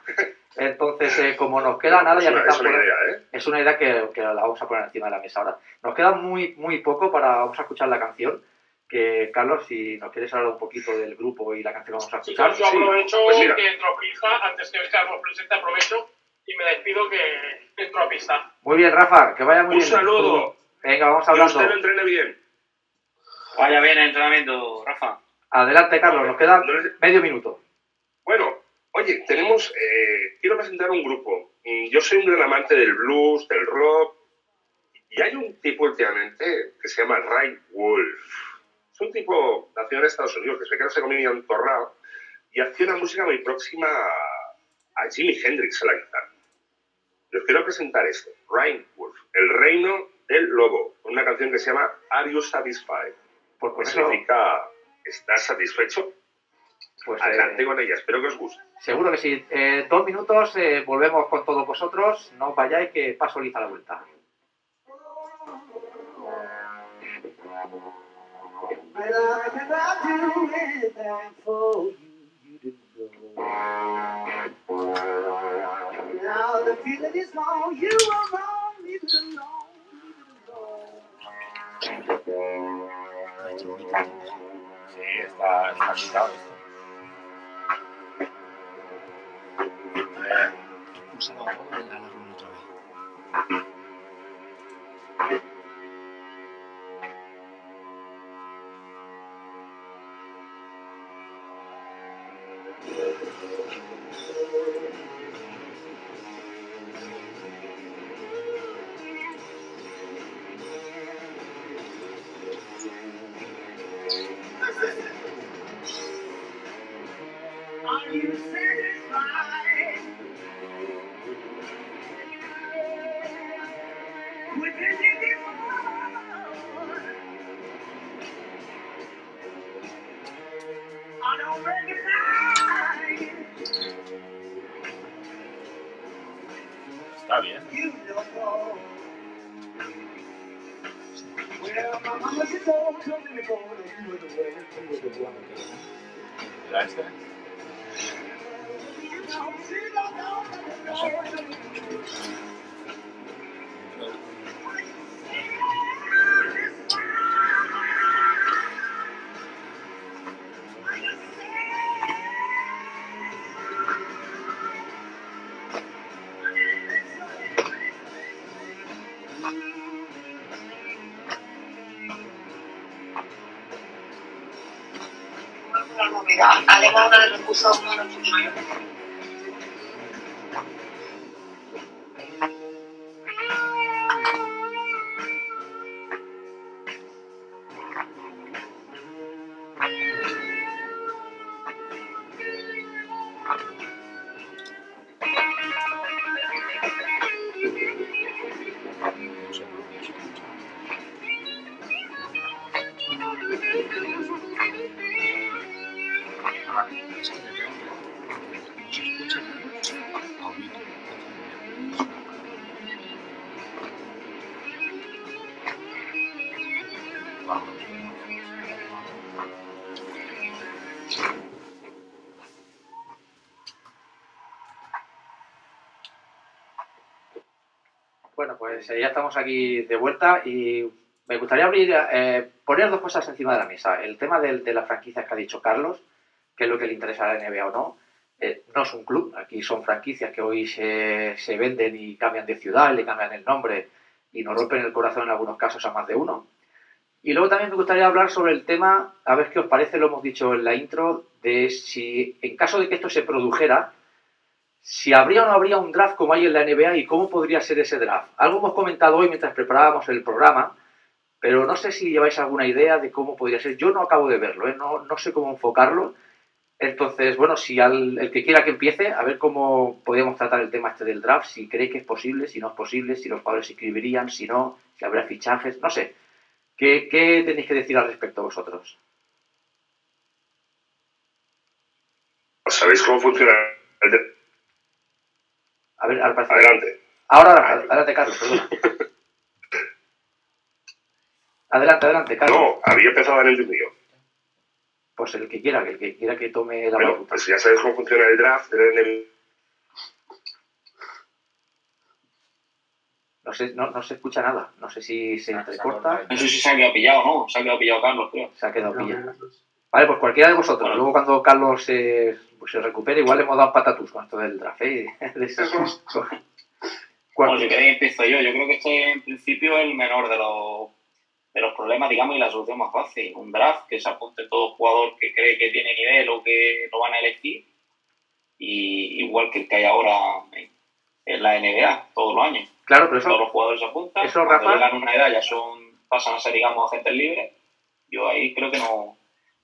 Entonces, eh, como nos queda nada, es ya me una, es una idea, ¿eh? es una idea que, que la vamos a poner encima de la mesa ahora. Nos queda muy, muy poco para vamos a escuchar la canción. Que Carlos, si nos quieres hablar un poquito del grupo y la canción que vamos a escuchar. Chicos, yo sí. aprovecho Pues mira. que entro a pista, antes que Carlos presente, aprovecho y me despido que entro a pista. Muy bien, Rafa, que vaya muy Un bien. saludo. Venga, vamos Que hablando. usted lo entrene bien. Vaya bien el entrenamiento, Rafa. Adelante, Carlos, nos queda medio minuto. Bueno, oye, tenemos. eh, quiero presentar un grupo. Mm, Yo soy un gran amante del blues, del rock. Y hay un tipo últimamente que se llama Ray Wolf. Es un tipo nacido en Estados Unidos que se queda comía un torrado y hacía una música muy próxima a, a Jimi Hendrix a la guitarra. Les quiero presentar esto: Ray Wolf, El Reino del Lobo, con una canción que se llama Are You Satisfied? Pues Que eso, significa ¿Estás satisfecho? pues, eh, Adelante con ella, espero que os guste. seguro que sí. Eh, dos minutos, eh, volvemos con todos vosotros. No os vayáis, que paso Liz a la vuelta. Now the feeling is gone, you were wrong, Sí, está, está quitado esto. 当然，如果想买的话。Bueno, pues eh, ya estamos aquí de vuelta y me gustaría abrir, eh, poner dos cosas encima de la mesa. El tema del- de, las franquicias que ha dicho Carlos, que es lo que le interesa a la NBA o no. Eh, no es un club, aquí son franquicias que hoy se, se venden y cambian de ciudad, le cambian el nombre y nos rompen el corazón en algunos casos a más de uno. Y luego también me gustaría hablar sobre el tema, a ver qué os parece, lo hemos dicho en la intro, de si en caso de que esto se produjera, si habría o no habría un draft como hay en la NBA y cómo podría ser ese draft. Algo hemos comentado hoy mientras preparábamos el programa, pero no sé si lleváis alguna idea de cómo podría ser. Yo no acabo de verlo, ¿eh? no, no sé cómo enfocarlo. Entonces, bueno, si el que quiera que empiece, a ver cómo podríamos tratar el tema este del draft, si cree que es posible, si no es posible, si los jugadores se inscribirían, si no, si habrá fichajes, no sé. ¿Qué, qué tenéis que decir al respecto vosotros? ¿Sabéis cómo funciona A ver, al parecer- Adelante. Ahora, adelante, Carlos, perdona. Adelante, adelante, Carlos. No, había empezado en el mío. Pues el que quiera, el que quiera que tome la Bueno, pues ya sabéis cómo funciona el draft. No se, no, no se escucha nada. No sé si se entrecorta. No sé si se ha quedado pillado, ¿no? Se ha quedado pillado Carlos, creo. Se ha quedado pillado. Vale, pues cualquiera de vosotros. Luego cuando Carlos se, pues se recupere, igual le hemos dado patatus con esto del draft. ¿eh? De ese- Bueno, si queréis empiezo yo. Yo creo que este en principio es el menor de los, de los problemas, digamos, y la solución más fácil. Un draft que se apunte todo jugador que cree que tiene nivel o que lo van a elegir. Y igual que el que hay ahora en, en la NBA, todos los años. Claro, pero eso- Todos los jugadores se apuntan. eso, cuando Rafa- llegan a una edad ya son, pasan a ser, digamos, agentes libres. Yo ahí creo que no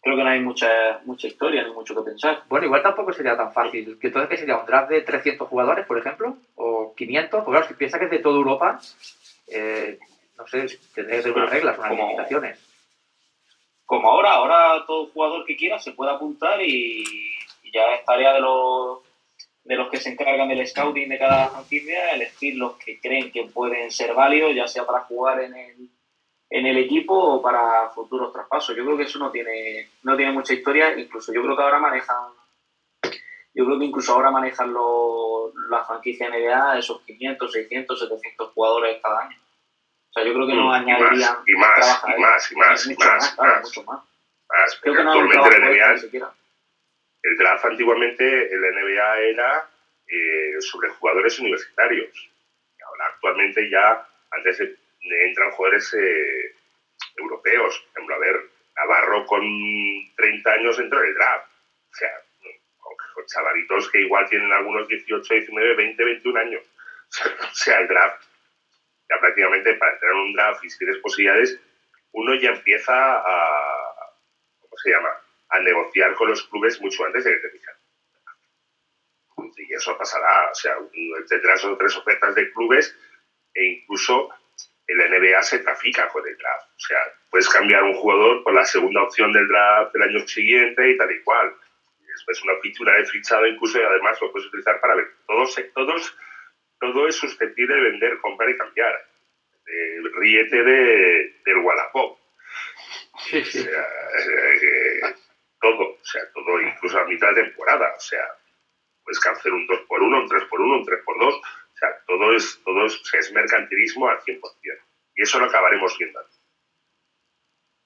creo que no hay mucha, mucha historia ni mucho que pensar. Bueno, igual tampoco sería tan fácil. ¿Que entonces qué sería? ¿Un draft de 300 jugadores, por ejemplo? ¿O 500? Porque claro, si piensas que es de toda Europa, eh, no sé, tendría que tener unas reglas, unas Como- limitaciones. como ahora, ahora todo jugador que quiera se puede apuntar y, y ya es tarea de los de los que se encargan del scouting de cada franquicia elegir los que creen que pueden ser válidos, ya sea para jugar en el, en el equipo o para futuros traspasos. Yo creo que eso no tiene, no tiene mucha historia, incluso yo creo que ahora manejan, yo creo que incluso ahora manejan los, la franquicia NBA esos 500, 600, 700 jugadores cada año. O sea, yo creo que no Mm, añadirían y más, y más, y más, y mucho más, más, claro, más. mucho más. Más, Creo que no actualmente la NBA, el draft antiguamente, el NBA era eh, sobre jugadores universitarios. Y Ahora actualmente ya, antes de- entran jugadores eh, europeos. A ver, Navarro con 30 años entró en el draft. O sea, con, chavalitos que igual tienen algunos 18, 19, 20, 21 años. O sea, el draft, ya prácticamente para entrar en un draft y si tienes posibilidades, uno ya empieza a, ¿cómo se llama? A negociar con los clubes mucho antes de que te elijan. Y eso pasará, o sea, tendrás tres ofertas de clubes e incluso el NBA se trafica con el draft. O sea, puedes cambiar un jugador por la segunda opción del draft del año siguiente y tal y cual. Después una fichura de fichado incluso y además lo puedes utilizar para ver. Todos, todos, todo es susceptible de vender, comprar y cambiar. Eh, ríete de, del Wallapop. O sea, eh, todo, o sea, todo, incluso a mitad de temporada. O sea, puedes hacer un 2x1, un 3x1, un 3x2. Sea, todo es, todo es, mercantilismo al 100%. Y eso lo acabaremos viendo.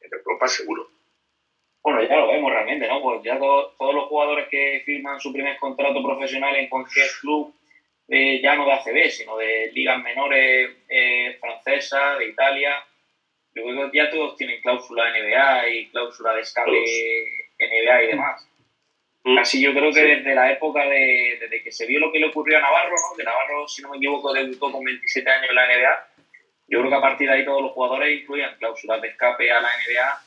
En Europa seguro. Bueno, ya lo vemos realmente, ¿no? Pues ya to- todos los jugadores que firman su primer contrato profesional en cualquier club, eh, ya no de ACB, sino de ligas menores eh, francesas, de Italia, yo creo que ya todos tienen cláusula NBA y cláusula de escape NBA y demás. Casi yo creo que desde la época de, desde que se vio lo que le ocurrió a Navarro, ¿no? que Navarro, si no me equivoco, debutó con 27 años en la NBA, yo creo que a partir de ahí todos los jugadores incluían cláusulas de escape a la NBA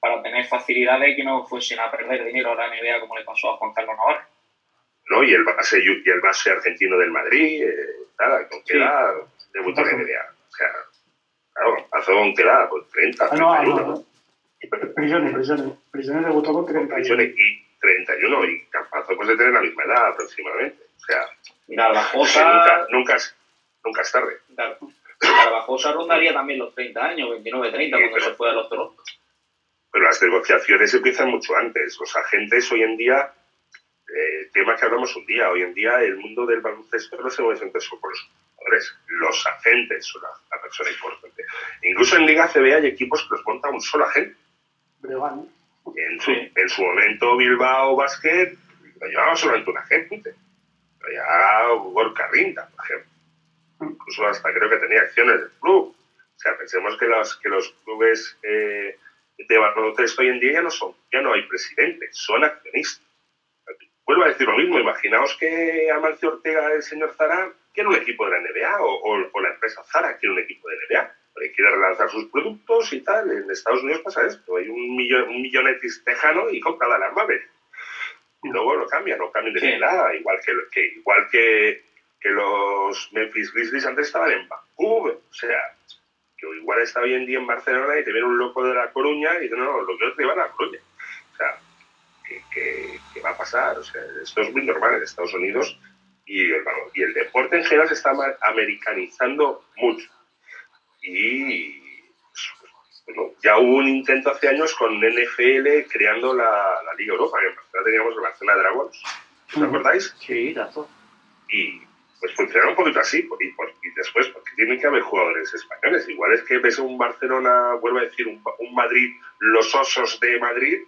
para tener facilidades y que no fuesen a perder dinero a la NBA como le pasó a Juan Carlos Navarro. ¿no? Y el base, y el base argentino del Madrid, eh, nada, con qué edad debutó en la NBA. O sea, claro, pasó con qué edad, con 30, Ah, no, 31. no, no. Prisiones, prisiones. Prisiones debutó con 30 Prisiones y 31, y Campazo pues de tener la misma edad aproximadamente. O sea, Garbajosa- nunca, nunca, es, nunca es tarde. Garbajosa rondaría también los 30 años, 29, 30, cuando se fue a los Toronto. Pero las negociaciones empiezan mucho antes. Los agentes hoy en día, eh, tema que hablamos un día, hoy en día el mundo del baloncesto no se mueve entre solo por los jugadores. Los agentes son la, la persona importante. Incluso en Liga CB hay equipos que los monta un solo agente. En su, en su momento Bilbao Basket lo llevaba solamente un agente. Lo llevaba Gorka Rinda, por ejemplo. Incluso hasta creo que tenía acciones del club. O sea, pensemos que los, que los clubes eh, de baloncesto hoy en día ya no son, ya no hay presidentes, son accionistas. Vuelvo a decir lo mismo, imaginaos que Amancio Ortega, el señor Zara, quiere un equipo de la NBA o, o- o la empresa Zara quiere un equipo de NBA, quiere relanzar sus productos y tal. En Estados Unidos pasa esto, hay un, millón, un millonetis tejano y compra la Maverick. Y luego lo cambian, lo cambian de nada, igual que, que, igual que, que los Memphis Grizzlies antes estaban en Vancouver. O sea, que igual está hoy en día en Barcelona y te viene un loco de La Coruña y dice, no, lo quiero llevar a La Coruña. O sea, ¿qué, qué- qué va a pasar? O sea, esto es muy normal en Estados Unidos y y el deporte en general se está americanizando mucho. Y bueno, ya hubo un intento hace años con NFL creando la, la Liga Europa, que en Barcelona teníamos el Barcelona Dragons, ¿os acordáis? Sí, dato. Y pues funciona un poquito así, y, después, porque tienen que haber jugadores españoles. Igual es que ves un Barcelona, vuelvo a decir, un, un Madrid, los osos de Madrid,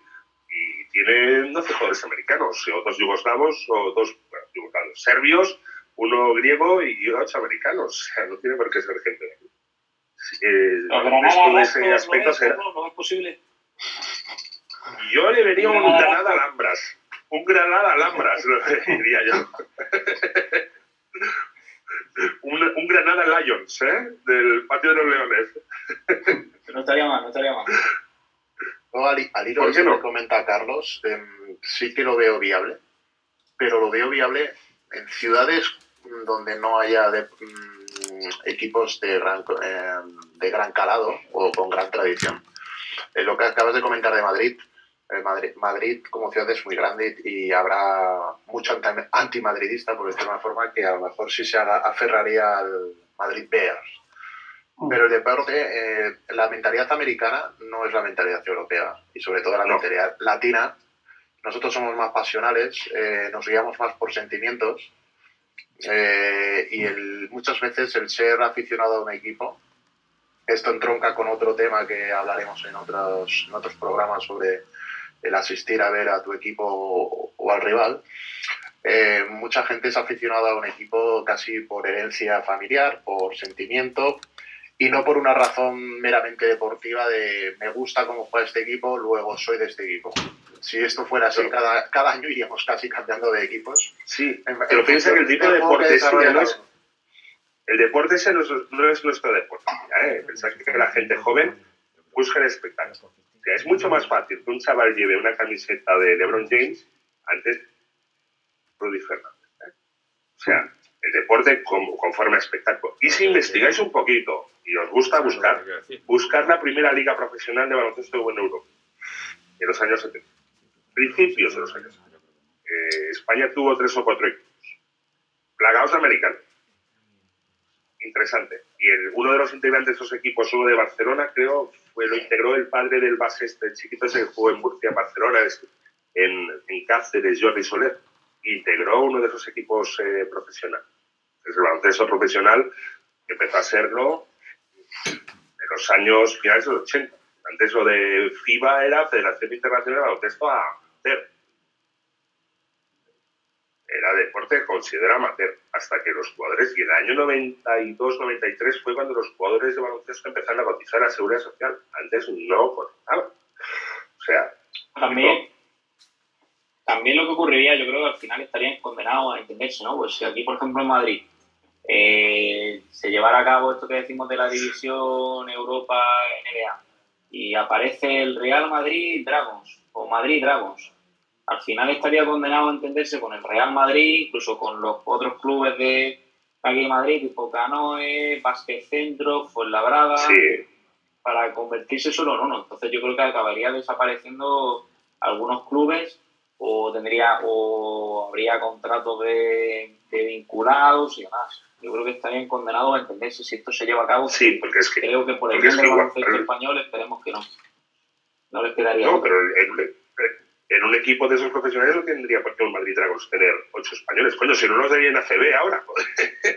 y tienen 12 jugadores americanos, o dos yugoslavos, o dos bueno, yugoslavos, serbios, uno griego y ocho americanos. O sea, no tiene por qué ser gente. de aquí. Eh, Granada ese ¿no aspecto es, será- no, no es posible. Yo le vería un Granada Granada Alhambras. Un Granada Alhambras, diría yo. un, un Granada Lions, ¿eh? Del patio de los leones. No estaría mal, no estaría mal. No, al, al hilo que comenta Carlos, em, sí que lo veo viable, pero lo veo viable en ciudades donde no haya de- mm, equipos de gran, em, de gran calado o con gran tradición. Eh, lo que acabas de comentar de Madrid, eh, Madrid, Madrid como ciudad es muy grande y habrá mucho anti- antimadridista, por decirlo de una forma, que a lo mejor sí se haga- aferraría al Madrid Bears. Pero el deporte, eh, la mentalidad americana no es la mentalidad europea y sobre todo la No. mentalidad latina. Nosotros somos más pasionales, eh, nos guiamos más por sentimientos eh, y el- muchas veces el ser aficionado a un equipo, esto entronca con otro tema que hablaremos en otros, otros programas sobre el asistir a ver a tu equipo o, o al rival. Eh, mucha gente es aficionada a un equipo casi por herencia familiar, por sentimiento y no por una razón meramente deportiva de me gusta cómo juega este equipo, luego soy de este equipo. Si esto fuera así, cada, cada año iríamos casi cambiando de equipos. Sí, En- pero en piensa que el tipo de deporte desarrolla no es, el deporte ese no es, no es nuestro deporte. ¿eh? Pensad que la gente joven busca el espectáculo. O sea, es mucho más fácil que un chaval lleve una camiseta de LeBron James antes de Rudy Fernández. ¿eh? O sea, el deporte como, conforme a espectáculo. Y si investigáis un poquito y os gusta buscar, buscar la primera liga profesional de baloncesto en Europa, en los años 70. Principios de los años 70. Eh, España tuvo tres o cuatro equipos. Plagados americanos. Interesante. Y uno de los integrantes de esos equipos, uno de Barcelona, creo, fue, lo integró el padre del base este, chiquito ese que jugó en Murcia, Barcelona, en, en Cáceres, Jordi Soler. Integró uno de esos equipos eh, profesionales. Es el baloncesto profesional empezó a serlo en los años finales de los 80. Antes lo de FIBA era Federación Internacional de Baloncesto Amateur. Era deporte considerado amateur. Hasta que los jugadores, y el año 92-93 fue cuando los jugadores de baloncesto empezaron a cotizar a la seguridad social. Antes no cotizaban. O sea, También, también lo que ocurriría, yo creo que al final estarían condenados a entenderse, ¿no? Pues si aquí, por ejemplo, en Madrid eh, se llevara a cabo esto que decimos de la división Europa NBA y aparece el Real Madrid Dragons o Madrid Dragons, al final estaría condenado a entenderse con el Real Madrid, incluso con los otros clubes de aquí de Madrid, tipo Canoe, Basket Centro, Fuenlabrada sí, para convertirse solo en uno. Entonces yo creo que acabaría desapareciendo algunos clubes o tendría o habría contratos de, de vinculados y demás. Yo creo que estarían condenados a entenderse si esto se lleva a cabo. sí, porque es que Creo que por el bien del baloncesto español esperemos que no. No les quedaría No, pero en- en un equipo de esos profesionales no tendría por qué un Madrid Dragons tener ocho españoles. Coño, si no los de en ACB ahora.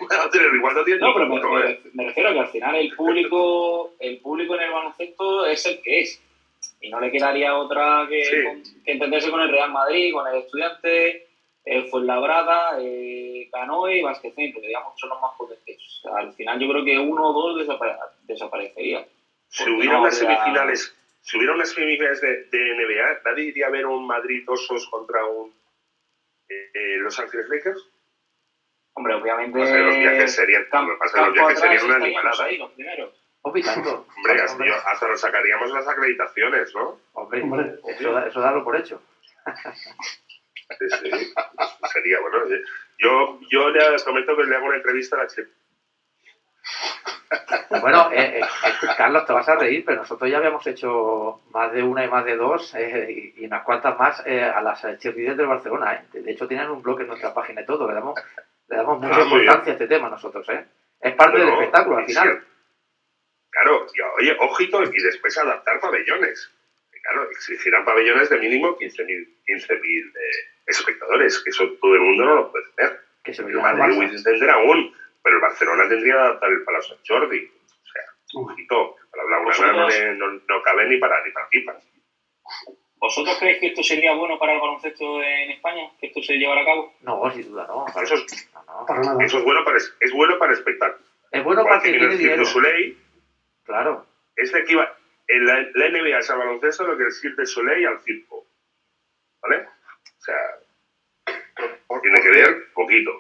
Van a tener igual no tienen No, pero me- ¿eh? me refiero a que al final el público, el público en el baloncesto es el que es. Y no le quedaría otra que, Sí. con- que entenderse con el Real Madrid, con el Estudiante, el Fuenlabrada, eh, Canoe y Basket Centro, que digamos son los más potentes. O sea, al final yo creo que uno o dos desapare- desaparecerían. Si Porque hubiera no unas habría- semifinales, si hubiera unas semifinales de, de NBA, nadie iría a ver un Madrid Osos contra un eh, eh, Los Ángeles Lakers. Hombre, obviamente. O sea, los viajes serían, cam- lo que pasa es que los campo viajes serían una animalada. ahí, los primeros. Hombre, hasta, yo- hasta nos sacaríamos las acreditaciones, ¿no? Hombre, Hombre, eso, da- eso darlo por hecho. Sí, sí. Sería bueno. Yo, yo le prometo que le hago una entrevista a la. Bueno, eh, eh, eh, Carlos, te vas a reír, pero nosotros ya habíamos hecho más de una y más de dos eh, y, y unas cuantas más eh, a las cheerleaders del Barcelona. ¿eh? De hecho, tienen un blog en nuestra página y todo. Le damos, le damos mucha Ah, importancia a este tema nosotros. ¿eh? Es parte del espectáculo al sí, final. Claro, oye, ojito, y después adaptar pabellones. Claro, exigirán pabellones de mínimo 15.000 15.000, eh, espectadores, que eso todo el mundo no lo puede tener. Que se lo El Madrid pero el Barcelona tendría que adaptar el Palacio Sant Jordi. O sea, ojito, para la no, no, no cabe ni para ni para pipas. ¿Vosotros creéis que esto sería bueno para el baloncesto en España? ¿Que esto se llevara a cabo? No, sin duda no. Eso es, No, no. Para nada. eso es bueno para es, es bueno para el espectáculo. Es bueno para que que en tiene dinero. Soleil, Claro. es de en la, la NBA es al baloncesto lo que el Cirque du Soleil al circo. ¿Vale? O sea, tiene que ver poquito.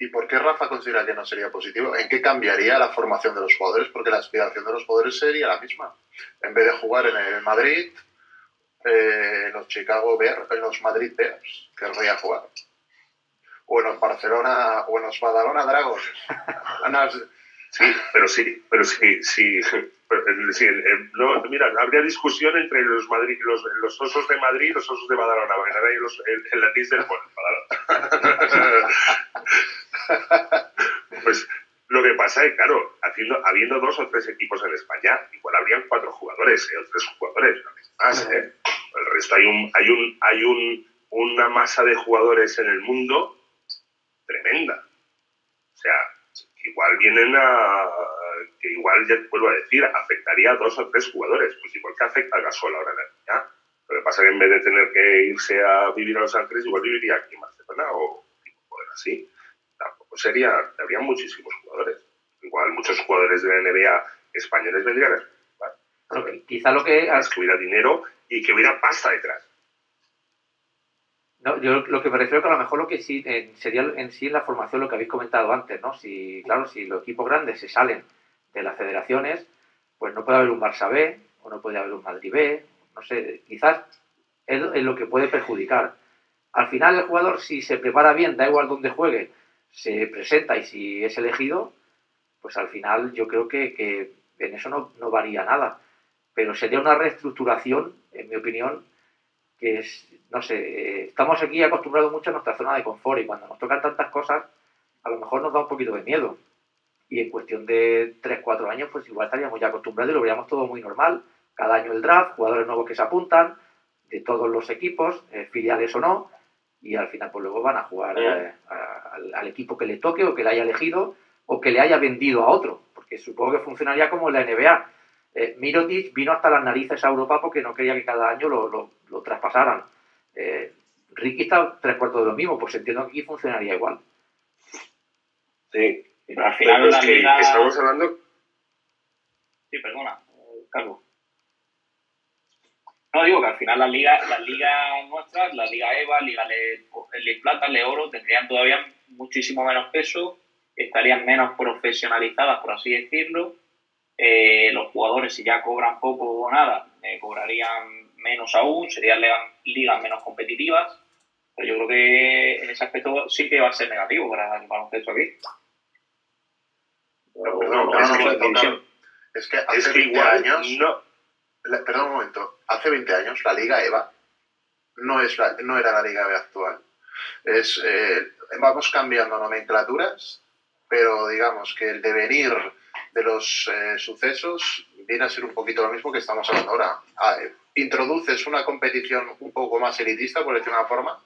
¿Y por qué Rafa considera que no sería positivo? ¿En qué cambiaría la formación de los jugadores? Porque la aspiración de los jugadores sería la misma. En vez de jugar en el Madrid, eh, en los Chicago Bears, en los Madrid Bears, querría jugar. O en los Barcelona, o en los Badalona Dragons. Sí, pero sí, pero sí, sí. Eh, sí, eh, no, mira, habría discusión entre los, Madrid, los, los osos de Madrid y los osos de Badalona, porque hay los, el, el latín del Badalona. pues lo que pasa es, claro, haciendo, habiendo dos o tres equipos en España, igual habrían cuatro jugadores, eh, o tres jugadores, más, ¿eh? El resto hay un, hay un, hay un, una masa de jugadores en el mundo tremenda. O sea, igual vienen a. que igual, ya te vuelvo a decir, afectaría a dos o tres jugadores, pues igual que afecta a Gasol ahora en la NBA. Lo que pasa es que en vez de tener que irse a vivir a Los Ángeles, igual viviría aquí en Barcelona o tipo poder así. Tampoco sería. Habría muchísimos jugadores. Igual muchos jugadores de la NBA españoles vendrían a jugar. Pero que- quizá lo que Es que hubiera dinero y que hubiera pasta detrás. No, yo lo que me refiero que a lo mejor lo que sí eh, sería en sí la formación lo que habéis comentado antes, ¿no? Si, claro, si los equipos grandes se salen de las federaciones, pues no puede haber un Barça B, o no puede haber un Madrid B, no sé, quizás es, lo que puede perjudicar. Al final el jugador, si se prepara bien, da igual donde juegue, se presenta y si es elegido, pues al final yo creo que, que en eso no, no varía nada. Pero sería una reestructuración, en mi opinión, que es, no sé, eh, estamos aquí acostumbrados mucho a nuestra zona de confort y cuando nos tocan tantas cosas, a lo mejor nos da un poquito de miedo. Y en cuestión de 3, 4 años, pues igual estaríamos ya acostumbrados y lo veríamos todo muy normal. Cada año el draft, jugadores nuevos que se apuntan, de todos los equipos, eh, filiales o no, y al final pues luego van a jugar eh, a- al, al equipo que le toque o que le haya elegido o que le haya vendido a otro, porque supongo que funcionaría como la NBA. Eh, Mirotic vino hasta las narices a Europa porque no quería que cada año lo, lo- lo traspasaran. Eh, Ricky está tres cuartos de lo mismo, pues entiendo que aquí funcionaría igual. Sí. Pero al final Pero es la que liga... estamos hablando. Sí, perdona, Carlos. No, digo que al final las ligas, las ligas nuestras, la Liga EVA, Liga Le, Le Plata, Le Oro, tendrían todavía muchísimo menos peso, estarían menos profesionalizadas, por así decirlo. Eh, los jugadores, si ya cobran poco o nada, eh, cobrarían menos aún, serían ligas, ligas menos competitivas. Pero yo creo que en ese aspecto sí que va a ser negativo para el baloncesto aquí. No, perdón, No, es que- Es hace es que 20 igual años. no, la- perdón un momento. Hace 20 años la Liga EVA no, es la- no era la Liga B actual. Es, eh, vamos cambiando nomenclaturas, pero digamos que el devenir de los eh, sucesos viene a ser un poquito lo mismo que estamos hablando ahora. Ah, eh, introduces una competición un poco más elitista, por decir una forma,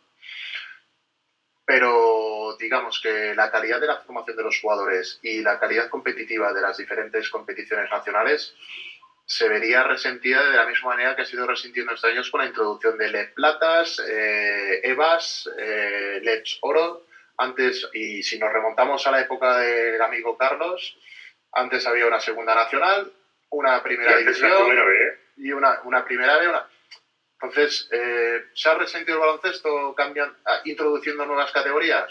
pero digamos que la calidad de la formación de los jugadores y la calidad competitiva de las diferentes competiciones nacionales se vería resentida de la misma manera que ha sido resintiendo estos años con la introducción de LED Platas, eh, EVAs, eh, LEDs Oro. Antes, y si nos remontamos a la época del amigo Carlos, antes había una segunda nacional, una y primera la división primera vez. y una, una primera B. Una... Entonces, eh, ¿se ha resentido el baloncesto cambian, ah, introduciendo nuevas categorías?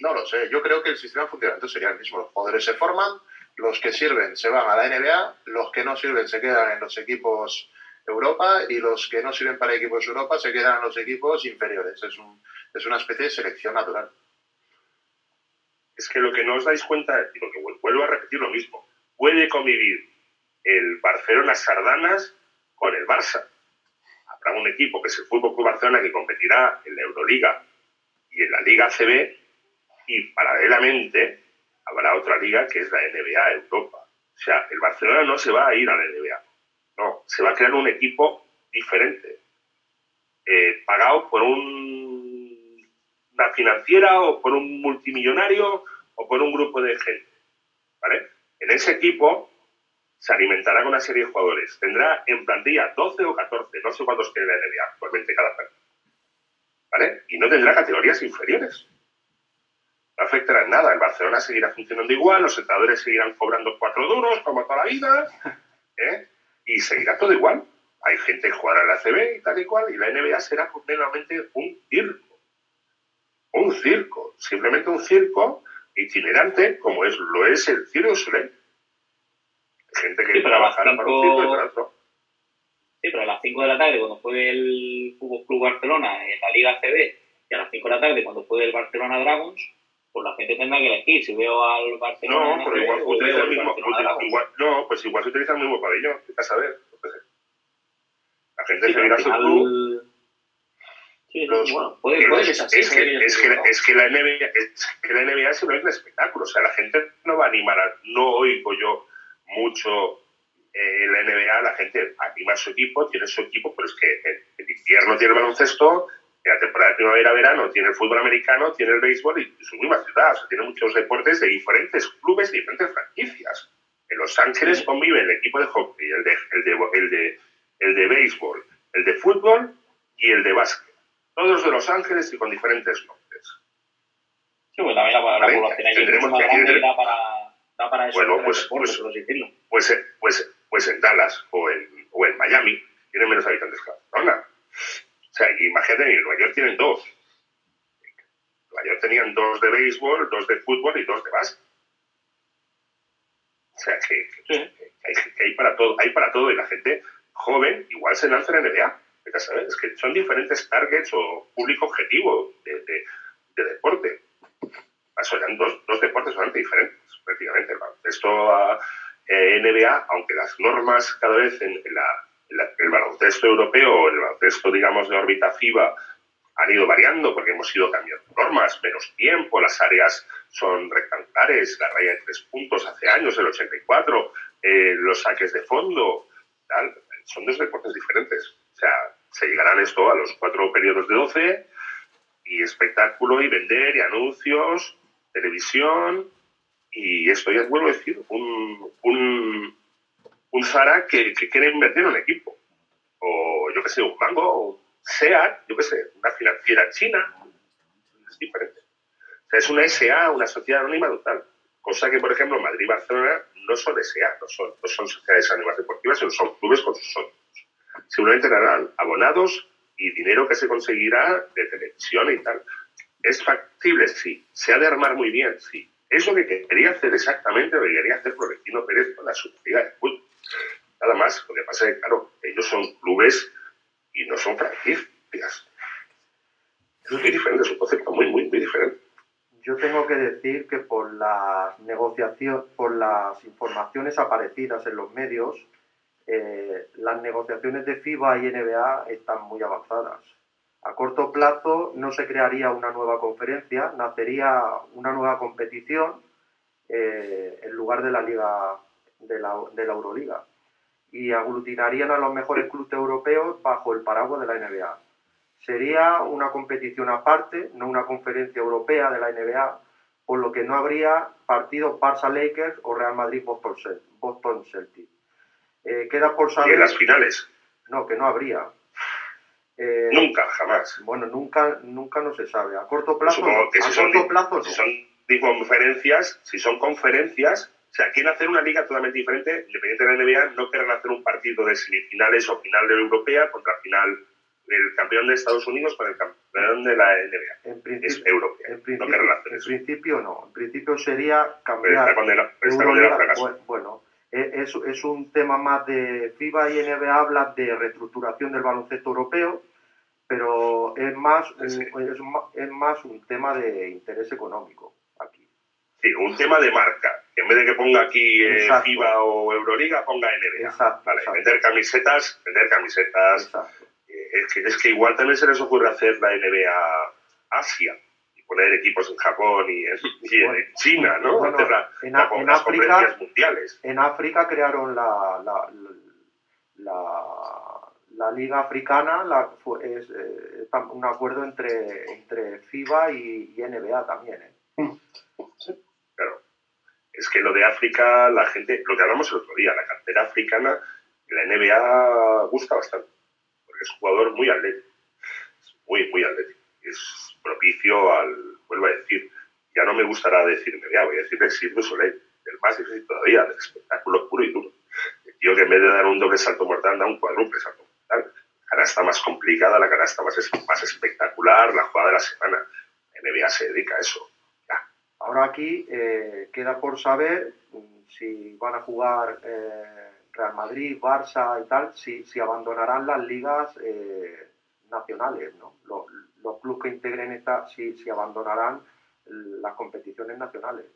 No lo sé. Yo creo que el sistema de funcionamiento sería el mismo. Los jugadores se forman, los que sirven se van a la NBA, los que no sirven se quedan en los equipos Europa y los que no sirven para equipos Europa se quedan en los equipos inferiores. Es, un, es una especie de selección natural. es que lo que no os dais cuenta, y lo que vuel- vuelvo a repetir lo mismo, puede convivir el Barcelona Sardanas con el Barça. Habrá un equipo que es el Fútbol Club Barcelona que competirá en la Euroliga y en la Liga CB y paralelamente habrá otra liga que es la NBA Europa. O sea, el Barcelona no se va a ir a la NBA. No, se va a crear un equipo diferente, eh, pagado por un- una financiera o por un multimillonario o por un grupo de gente. ¿vale? En ese equipo se alimentará con una serie de jugadores. Tendrá en plantilla 12 o 14, no sé cuántos tiene la NBA actualmente cada país. ¿Vale? Y no tendrá categorías inferiores. No afectará en nada. El Barcelona seguirá funcionando igual, los entrenadores seguirán cobrando cuatro duros como toda la vida, ¿eh? y seguirá todo igual. Hay gente que jugará en la CB y tal y cual, y la NBA será completamente un circo. Un circo, simplemente un circo itinerante, como es lo es el Cirque Soleil. Gente que Sí, trabajará para un circo y para otro. Sí, pero a las 5 de la tarde, cuando juegue el Fútbol Club Barcelona en la Liga CB, y a las 5 de la tarde, cuando juegue el Barcelona Dragons, pues la gente tendrá que elegir. Si veo al Barcelona. No, pero igual o utiliza el mismo. Igual- no, pues igual se utiliza el mismo pabellón, ¿qué vas a sé. La gente Sí, pero seguirá al su final- club. Sí, Los- bueno, puede, que puede los- que sea así. es, que, es, que, así, es que la NBA es que la NBA es un espectáculo. O sea, la gente no va a animar a, no oigo yo mucho eh, la NBA, la gente anima a su equipo, tiene su equipo, pero es que en, en invierno tiene el baloncesto, en la temporada de primavera-verano tiene el fútbol americano, tiene el béisbol y su misma ciudad. O sea, tiene muchos deportes de diferentes clubes, de diferentes franquicias. En Los Ángeles convive el equipo de hockey, el de, el de, el de, el de béisbol, el de fútbol y el de básquet. Todos de Los Ángeles y con diferentes nombres. Sí, pues también la, la Vale, población es tendremos que- grande y da para, da para eso. Bueno, pues- el deporte, pues-. Pues, pues, pues en Dallas o en, o en Miami tienen menos habitantes que Barcelona. O sea, imagínate, en Nueva York tienen dos. En Nueva York tenían dos de béisbol, dos de fútbol y dos de básquet. O sea, que, que- hay, que hay para todo, hay para todo y la gente joven igual se lanza en NBA. Saber, Es que son diferentes targets o público objetivo de, de- de deporte. Eran dos, dos deportes bastante diferentes, prácticamente. El baloncesto a eh, NBA, aunque las normas cada vez en, en la- el baloncesto europeo, el baloncesto, digamos, de órbita FIBA, han ido variando porque hemos ido cambiando normas, menos tiempo, las áreas son rectangulares, la raya de tres puntos hace años, el 84, eh, los saques de fondo, tal, son dos deportes diferentes. O sea, se llegarán esto a los cuatro periodos de 12 y espectáculo y vender y anuncios, televisión y esto ya vuelvo a decir, un, un Zara que, quiere invertir en un equipo. O yo qué sé, un Mango, o un SEAT, yo qué sé, una financiera china. Es diferente. O sea, es una SA, una sociedad anónima total. Cosa que, por ejemplo, Madrid y Barcelona no son SA, no son, no son sociedades anónimas deportivas, sino son clubes con sus socios. Seguramente darán abonados y dinero que se conseguirá de televisión y tal. ¿Es factible? Sí. ¿Se ha de armar muy bien? Sí. Es lo que quería hacer exactamente lo que quería hacer Florentino Pérez con la Superliga de Fútbol. Nada más. Lo que pasa es que, claro, ellos son clubes y no son franquicias. Es muy diferente, es un concepto muy, muy, muy diferente. Yo tengo que decir que por las negociaciones, por las informaciones aparecidas en los medios, eh, las negociaciones de FIBA y NBA están muy avanzadas. A corto plazo no se crearía una nueva conferencia, nacería una nueva competición eh, en lugar de la liga de la, de la Euroliga y aglutinarían a los mejores clubes europeos bajo el paraguas de la NBA. Sería una competición aparte, no una conferencia europea de la NBA, por lo que no habría partidos Barça-Lakers o Real Madrid-Boston Cel- Boston Celtics. Eh, queda por Y saber... en las finales, No, que no habría. Eh, nunca, jamás. Bueno, nunca, nunca no se sabe. A corto plazo, Supongo que a si corto plazo no. si son conferencias, si son conferencias, o sea, quieren hacer una liga totalmente diferente, independiente de la NBA, no querrán hacer un partido de semifinales o final de la europea contra final el campeón de Estados Unidos con el campeón de la NBA. En Es principio, europea. en No principio, querrán hacer en principio no. En principio sería cambiar. Euroliga, condenado al fracaso. bu- bueno, e- es, es un tema más de FIBA y NBA hablan de reestructuración del baloncesto europeo, pero es más, Sí. es, es más un tema de interés económico aquí. Sí, un tema de marca. En vez de que ponga aquí eh. FIBA o Euroliga, ponga NBA. Exacto, Vale, exacto. vender camisetas, vender camisetas. Eh, Es que, es que igual también se les ocurre hacer la NBA Asia y poner equipos en Japón y en, y en China, ¿no? Bueno, hacer la, en, la- A- en las África conferencias mundiales. en África crearon la, la, la, la Liga Africana, la, es eh, un acuerdo entre, entre FIBA y, y NBA también. ¿eh? Es que lo de África, la gente, lo que hablamos el otro día, la cantera africana, la NBA gusta bastante. Porque es un jugador muy atlético. Muy, muy atlético. Es propicio al, vuelvo a decir, ya no me gustará decir NBA, voy a decir Cirque du Soleil, el más difícil todavía, del espectáculo puro y duro. El tío que en vez de dar un doble salto mortal, da un cuádruple salto mortal. La canasta más complicada, la canasta más, más espectacular, la jugada de la semana. La NBA se dedica a eso. Ahora aquí eh, queda por saber mm, si van a jugar eh, Real Madrid, Barça y tal, si, abandonarán las ligas eh, nacionales, ¿no? Los, los clubes que integren esta, si, si abandonarán las competiciones nacionales.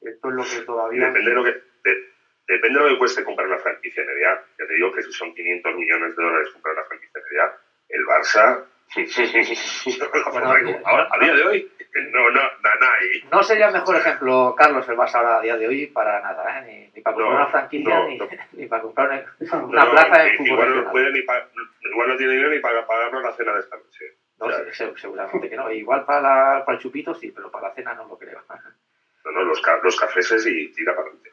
Esto es lo que todavía... Depende de lo que, de- depende cueste comprar una franquicia NBA. Ya te digo que si son 500 millones de dólares comprar una franquicia NBA, el Barça, Bueno, ahora, a día de hoy, no, no, na- nadie. No sería el mejor ejemplo, Carlos, el Barça ahora a día de hoy para nada, ¿eh? ni, ni para comprar No, una franquicia no, ni, no. ni para comprar una, una No, plaza en i- fútbol igual, no puede ni pa- igual no tiene dinero ni para pagarnos la cena de esta noche. No, se- seguramente que no. Igual para, la- para el chupito sí, pero para la cena no lo creo. no, no, los, los cafés y tira para adelante.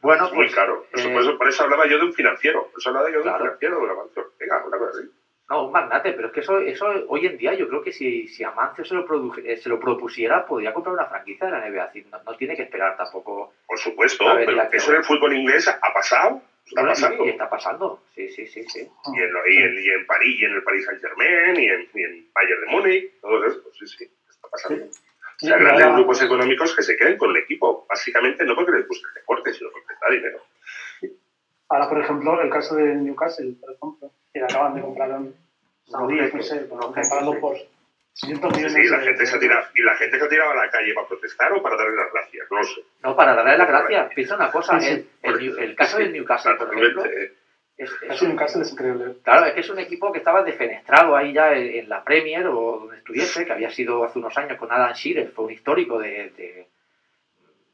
Bueno, Es muy pues, caro. Por eso- eh, por, eso, por eso hablaba yo de un financiero. Por eso hablaba yo de Claro. un financiero, de una mansión. Venga, una cosa así. No, un magnate, pero es que eso, eso hoy en día yo creo que si, si Amancio se lo, produje- eh, se lo propusiera, podría comprar una franquicia de la NBA. Decir, no, no tiene que esperar tampoco. Por supuesto, pero eso en el fútbol inglés ha pasado. Está Bueno, pasando. Y, está pasando, sí, sí, sí. sí. y en, lo- y en, y en París, y en el Paris Saint Germain, y en, y en Bayern de Múnich, todo esto, sí, sí, está pasando. O sea, grandes grupos económicos que se queden con el equipo, básicamente no porque les guste el deporte, sino porque les da dinero. Ahora, por ejemplo, el caso de Newcastle, por ejemplo, que acaban de comprar un no sé, comprarlo por 600 Sí, millones sí, la de gente se tirado, y la gente se ha tirado a la calle para protestar o para darle las gracias, no lo sé. No, para darle las gracias, piensa una cosa, Sí, sí. el, el caso del Newcastle, por ejemplo, eh. es, es Newcastle es increíble. Claro, es que es un equipo que estaba defenestrado ahí ya en, en la Premier o donde estuviese, que había sido hace unos años con Alan Shearer, fue un histórico de, de-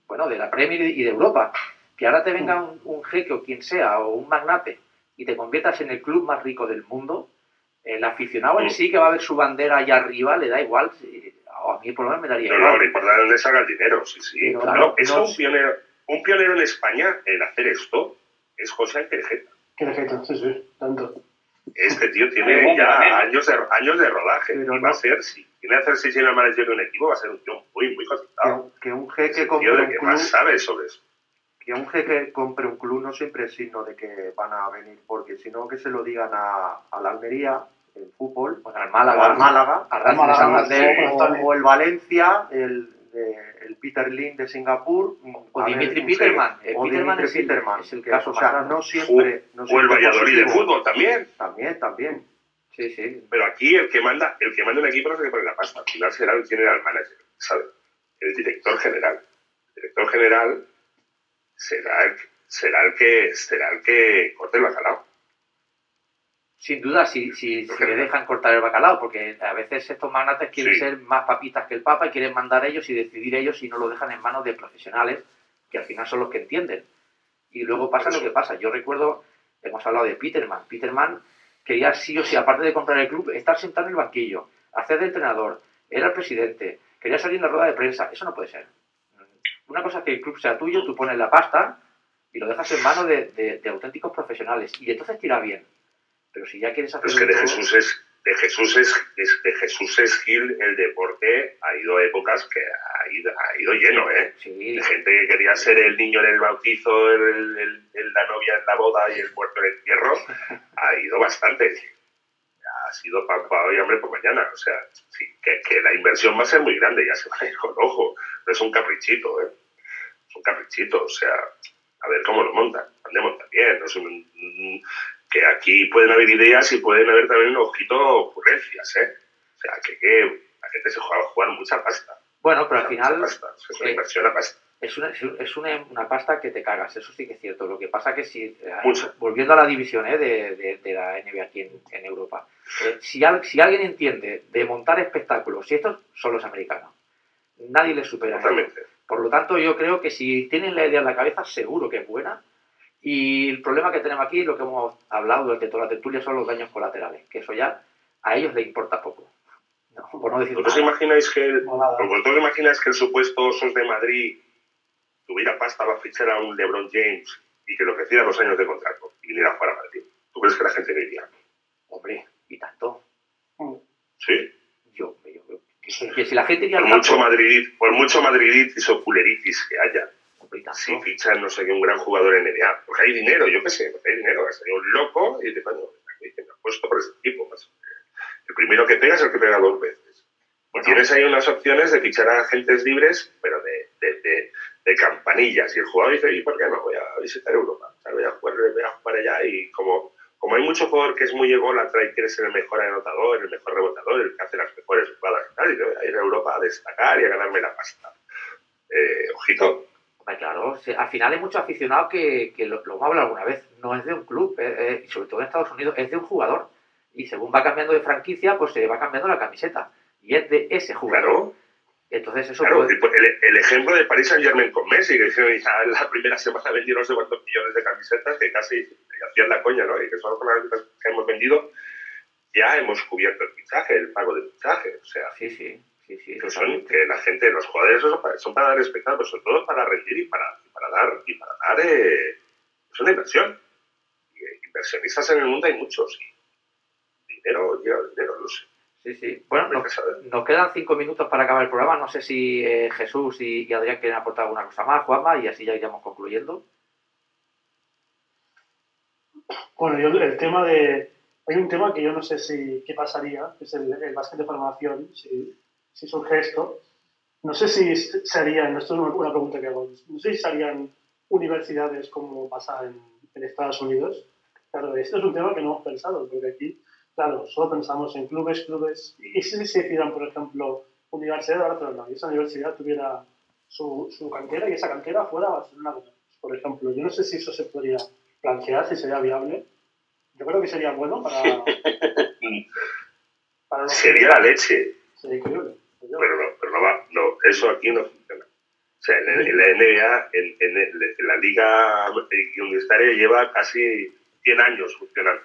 bueno, de la Premier y de Europa. Que ahora te venga un, un jeque o quien sea, o un magnate, y te conviertas en el club más rico del mundo, el aficionado en sí que va a ver su bandera allá arriba, le da igual, si- a mí por lo menos me daría No, no, igual. lo importante es dónde salga el dinero, sí, sí. Pero No, no, es no- un pionero, un pionero en España en hacer esto, es José Ángel Jeta. Qué defecto, sí, sí, tanto. Este tío tiene ya también. años de, años de rodaje. Pero y va a no- ser, si tiene que hacer seis años manager de un equipo, va a ser un tío muy, muy Que, cotizado. un- que un Es jeque el compre tío de que club, más sabe sobre eso. Que un jeque compre un club no siempre es signo de que van a venir, porque si no que se lo digan a, a la Almería, el fútbol, Bueno, al o Málaga, al Málaga, a Racing de Málaga, o, o el Valencia, el, de- el Peter Lin de Singapur, o a ver, Dimitri Peterman. El o Peterman Dimitri es el, Peterman, es el que, caso o sea, no siempre, no O el siempre Valladolid de fútbol también. También, también. Sí, sí. Pero aquí el que manda, el que manda un equipo no es el que pone la pasta. Al final será el general manager, ¿sabes? El director general. El director general será el, será el que será el que corte el bacalao. Sin duda, si, si, si le dejan cortar el bacalao, porque a veces estos magnates quieren Sí. ser más papitas que el Papa y quieren mandar ellos y decidir ellos y no lo dejan en manos de profesionales, que al final son los que entienden. Y luego pasa lo que pasa. Yo recuerdo, hemos hablado de Peterman. Peterman quería sí o sí, aparte de comprar el club, estar sentado en el banquillo, hacer de entrenador, era el presidente, quería salir en la rueda de prensa. Eso no puede ser. Una cosa es que el club sea tuyo, tú pones la pasta y lo dejas en manos de, de- de auténticos profesionales. Y entonces tira bien. Pero si ya quieres hacer Pero es que de todo- Jesús es, de Jesús es, de Jesús es Gil el deporte ha ido a épocas que ha ido, ha ido lleno, ¿eh? Sí, De gente que quería ser el niño en el bautizo, el, el- el- la novia en la boda y el muerto en el entierro, ha ido bastante. Ha sido pan para hoy, hambre por mañana. O sea, sí, que, que la inversión va a ser muy grande, ya se va a ir con ojo. No es un caprichito, ¿eh? Es un caprichito, o sea, a ver cómo lo montan. No es un- un- que aquí pueden haber ideas y pueden haber también un ojito ocurrencias, ¿eh? O sea, que, que la gente se juega a jugar mucha pasta. Bueno, pero al final pasta, es una inversión a pasta. Es una, es una, una pasta que te cagas, eso sí que es cierto. Lo que pasa que si, eh, Mucho. volviendo a la división eh, de, de- de la NBA aquí en, en Europa, eh, si, al- si alguien entiende de montar espectáculos, y estos son los americanos, nadie les supera. Totalmente. Por lo tanto, yo creo que si tienen la idea en la cabeza, seguro que es buena. Y el problema que tenemos aquí, lo que hemos hablado durante toda la tertulia, son los daños colaterales, que eso ya a ellos les importa poco. No, por no decir ¿Vosotros nada. imagináis que el, No. ¿Vosotros imagináis que el supuesto Osos de Madrid tuviera pasta para fichar a un LeBron James y que le ofreciera dos años de contrato y viniera a jugar a Madrid? ¿Tú crees que la gente no iría? Hombre, y tanto. Sí. Yo, yo creo que, que si la gente iría Por mucho, campo, Madrid, por mucho madriditis o culeritis que haya, si fichan, no sé qué, un gran jugador en NBA, porque hay dinero, yo qué sé, porque hay dinero, sería un loco y te coño, me apuesto por ese tipo. el primero que pega es el que pega dos veces. Bueno. tienes ahí unas opciones de fichar a agentes libres, pero de, de, de, de campanillas. Y el jugador dice, ¿y por qué no? Voy a visitar Europa. O sea, voy, a jugar, voy a jugar allá y como, como hay mucho jugador que es muy ególatra y quiere ser el mejor anotador, el mejor rebotador, el que hace las mejores jugadas y tal, y voy a ir a Europa a destacar y a ganarme la pasta. Eh, ojito, claro, al final hay muchos aficionados que, que lo, lo hemos hablado alguna vez, no es de un club, eh, eh, sobre todo en Estados Unidos, es de un jugador. Y según va cambiando de franquicia, pues se va cambiando la camiseta. Y es de ese jugador. claro. Entonces eso Claro, puede- el, ejemplo de Paris Saint Germain con Messi, que dijeron en la primera semana vendieron no sé cuántos millones de camisetas, que casi hacían la coña, ¿no? Y que son las camisetas que hemos vendido, ya hemos cubierto el fichaje, el pago del fichaje. O sea, Sí, sí, sí, sí. que son que la gente, los jugadores son para, son para dar espectáculo, pero sobre todo para rendir y para, y para dar, y para dar eh, es una inversión. Y, eh, inversionistas en el mundo hay muchos. Y dinero, el dinero, no sé. Sí, sí. Bueno, nos, saber. nos quedan cinco minutos para acabar el programa. No sé si eh, Jesús y, y Adrián quieren aportar alguna cosa más, Juanma, y así ya iríamos concluyendo. Bueno, yo el tema de... Hay un tema que yo no sé si qué pasaría, que es el, el básquet de formación, si, si surge esto. No sé si se harían, esto es una, una pregunta que hago, no sé si se harían universidades como pasa en, en Estados Unidos. Claro, esto es un tema que no hemos pensado, porque aquí, claro, solo pensamos en clubes, clubes, y si se hicieran, por ejemplo, Universidad de Barcelona, y esa universidad tuviera su, su cantera y esa cantera fuera Barcelona, por ejemplo. Yo no sé si eso se podría plantear, si sería viable. Yo creo que sería bueno para, para los Sería la leche. Sería increíble. Pero no, pero no va, no, eso aquí no funciona. O sea, en, en la NBA, en, en la liga universitaria lleva casi 100 años funcionando.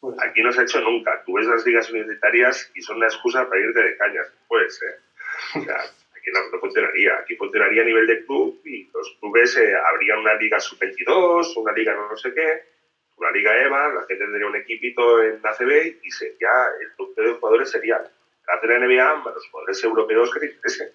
Pues, Aquí no se ha hecho nunca. Tú ves las ligas universitarias y son una excusa para irte de cañas. O sea, aquí no, no funcionaría. Aquí funcionaría a nivel de club y los clubes eh, habría una liga sub-22, una liga no sé qué, una liga EVA, la gente tendría un equipito en ACB y sería, el club de jugadores sería la NBA más los jugadores europeos que te interesen.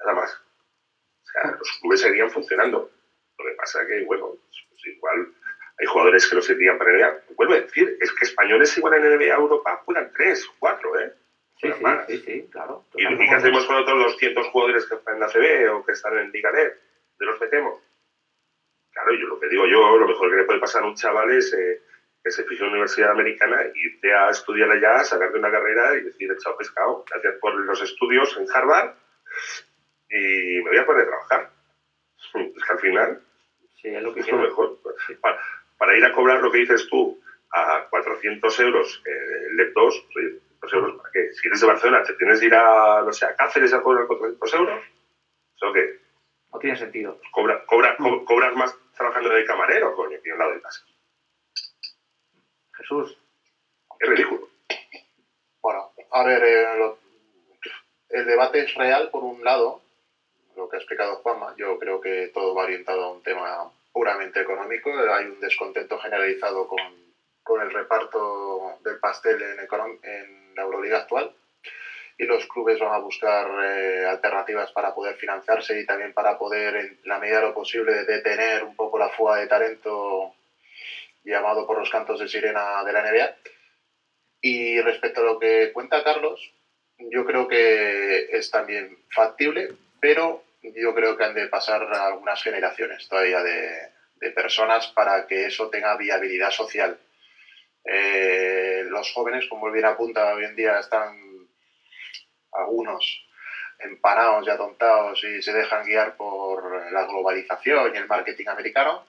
Nada más. O sea, los clubes seguirían funcionando. Lo que pasa es que, bueno, pues, pues igual hay jugadores que no servirían para NBA. Vuelvo a decir, es que españoles igual en NBA Europa juegan tres, cuatro, ¿eh? Sí, sí, más. sí, sí, claro. ¿Y, qué hacemos con otros 200 jugadores que están en ACB o que están en Liga D? ¿De los metemos? Claro, yo lo que digo yo, lo mejor que le puede pasar a un chaval es eh, que se fije en una universidad americana, irte a estudiar allá, sacarte una carrera y decir, chao pescado, gracias por los estudios en Harvard y me voy a poner a trabajar. Es que al final Sí, es lo que es lo queda. mejor. Para, para ir a cobrar lo que dices tú a 400 euros eh, el LEP 2, oye, 400 euros, ¿para qué? Si eres de Barcelona, ¿te tienes que ir a, no sé, a Cáceres a cobrar 400 euros? ¿Eso qué? No tiene sentido. Cobra, cobra, co- cobras más trabajando de camarero, coño, aquí al lado de casa. Jesús, Es ridículo. Bueno, a ver, eh, lo- el debate es real por un lado, lo que ha explicado Juanma. Yo creo que todo va orientado a un tema puramente económico. Hay un descontento generalizado con, con el reparto del pastel en, en la Euroliga actual. Y los clubes van a buscar eh, alternativas para poder financiarse y también para poder, en la medida de lo posible, detener un poco la fuga de talento llamado por los cantos de sirena de la NBA. Y respecto a lo que cuenta Carlos, yo creo que es también factible, pero yo creo que han de pasar algunas generaciones todavía de, personas para que eso tenga viabilidad social. Eh, los jóvenes, como bien apunta, hoy en día están algunos empanados y atontados y se dejan guiar por la globalización y el marketing americano,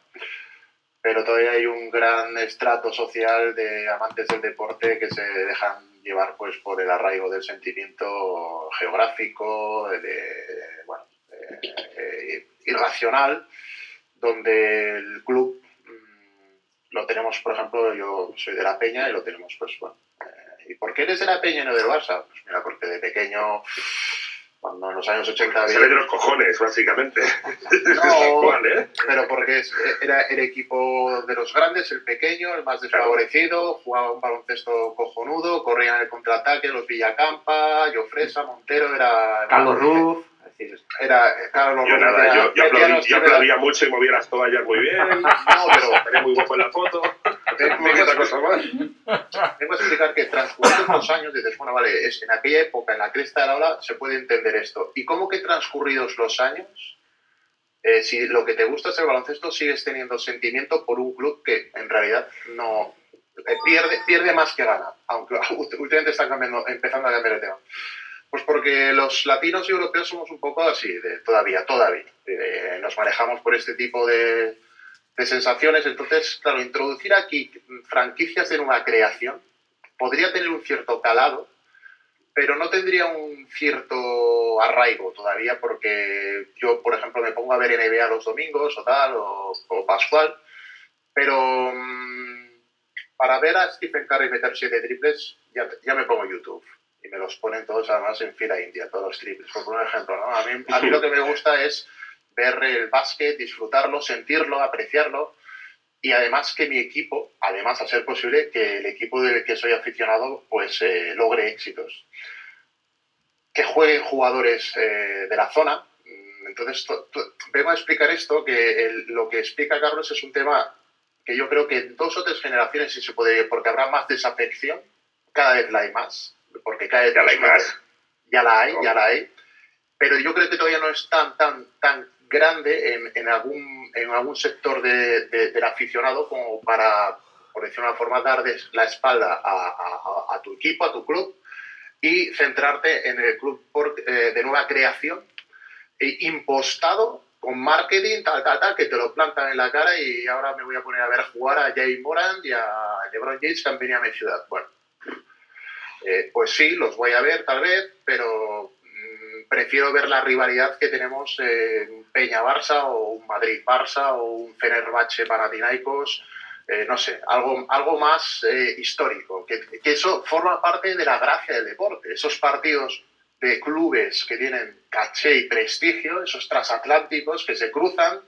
pero todavía hay un gran estrato social de amantes del deporte que se dejan llevar pues por el arraigo del sentimiento geográfico, de, bueno, eh, irracional, donde el club mm, lo tenemos, por ejemplo, yo soy de la Peña y lo tenemos, pues bueno. eh, ¿Y por qué eres de la Peña y no del Barça? Pues mira, porque de pequeño, cuando en los años 80 Se ve de los cojones, básicamente. No, cual, ¿eh? pero porque era el equipo de los grandes, el pequeño, el más desfavorecido, jugaba un baloncesto cojonudo, corrían en el contraataque, los Villacampa, Jofresa, Montero, era... Carlos Ruf, es decir, Era Carlos Yo nada, era- yo, yo, aplaudí- yo que era- aplaudía mucho y movía las toallas muy bien. No, pero Estaría muy guapo en la foto. Cosa más. Vengo a explicar que transcurridos los años, dices, bueno, vale, es, en aquella época, en la cresta de la ola, se puede entender esto. ¿Y cómo que transcurridos los años, eh, si lo que te gusta es el baloncesto, sigues teniendo sentimiento por un club que en realidad no eh, pierde, pierde más que gana, aunque últimamente están cambiando, empezando a cambiar el tema? Pues porque los latinos y europeos somos un poco así, de, todavía, todavía. Nos manejamos por este tipo de, sensaciones. Entonces, claro, introducir aquí franquicias de nueva creación podría tener un cierto calado, pero no tendría un cierto arraigo todavía, porque yo, por ejemplo, me pongo a ver NBA los domingos o tal, o, o Pascual, pero mm, para ver a Stephen Curry meter siete triples, ya, ya me pongo YouTube. Y me los ponen todos además en fila india, todos los triples. Por un ejemplo, ¿no? A mí, a mí lo que me gusta es ver el básquet, disfrutarlo, sentirlo, apreciarlo y además que mi equipo, además a ser posible que el equipo del que soy aficionado pues eh, logre éxitos. Que jueguen jugadores eh, de la zona. Entonces, to- to- vengo a explicar esto, que el- lo que explica Carlos es un tema que yo creo que en dos o tres generaciones sí se puede, porque habrá más desafección, cada vez la hay más, porque vez Ya la hay más. ya la hay, ya la hay, pero yo creo que todavía no es tan, tan, tan grande en, en algún, en algún sector de- de- del aficionado como para, por decirlo de una forma, dar la espalda a, a- a- a tu equipo, a tu club y centrarte en el club por- eh, de nueva creación e impostado con marketing, tal, tal, tal, que te lo plantan en la cara y ahora me voy a poner a ver jugar a Jay Moran y a LeBron James que han venido a mi ciudad. Bueno, eh, pues sí, los voy a ver tal vez, pero mm, prefiero ver la rivalidad que tenemos en Peña-Barça o un Madrid-Barça o un Fenerbahce-Panathinaikos, eh, no sé, algo, algo más eh, histórico, que, que eso forma parte de la gracia del deporte, esos partidos de clubes que tienen caché y prestigio, esos transatlánticos que se cruzan,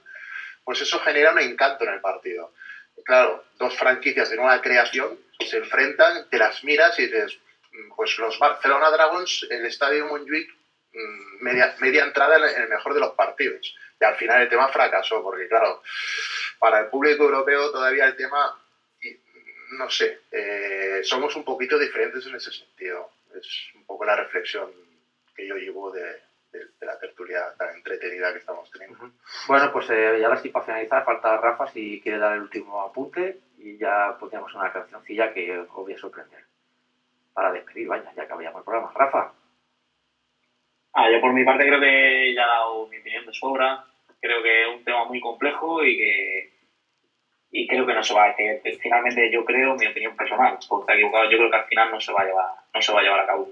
pues eso genera un encanto en el partido. Claro, dos franquicias de nueva creación se enfrentan, te las miras y dices, pues los Barcelona Dragons, el estadio Montjuic, mm, media, entrada en el- mejor de los partidos. Y al final el tema fracasó, porque claro, para el público europeo todavía el tema, no sé, eh, somos un poquito diferentes en ese sentido. Es un poco la reflexión que yo llevo de, la tertulia tan entretenida que estamos teniendo. Bueno, pues eh, ya sí para finalizar, falta Rafa si quiere dar el último apunte y ya pondríamos una cancioncilla que os voy a sorprender. Para despedir, vaya, ya acabamos el programa. Rafa, Ah, yo por mi parte creo que ya he dado mi opinión de sobra. Creo que es un tema muy complejo y que y creo que no se va que, que finalmente yo creo mi opinión personal porque está equivocado yo creo que al final no se va a llevar no se va a llevar a cabo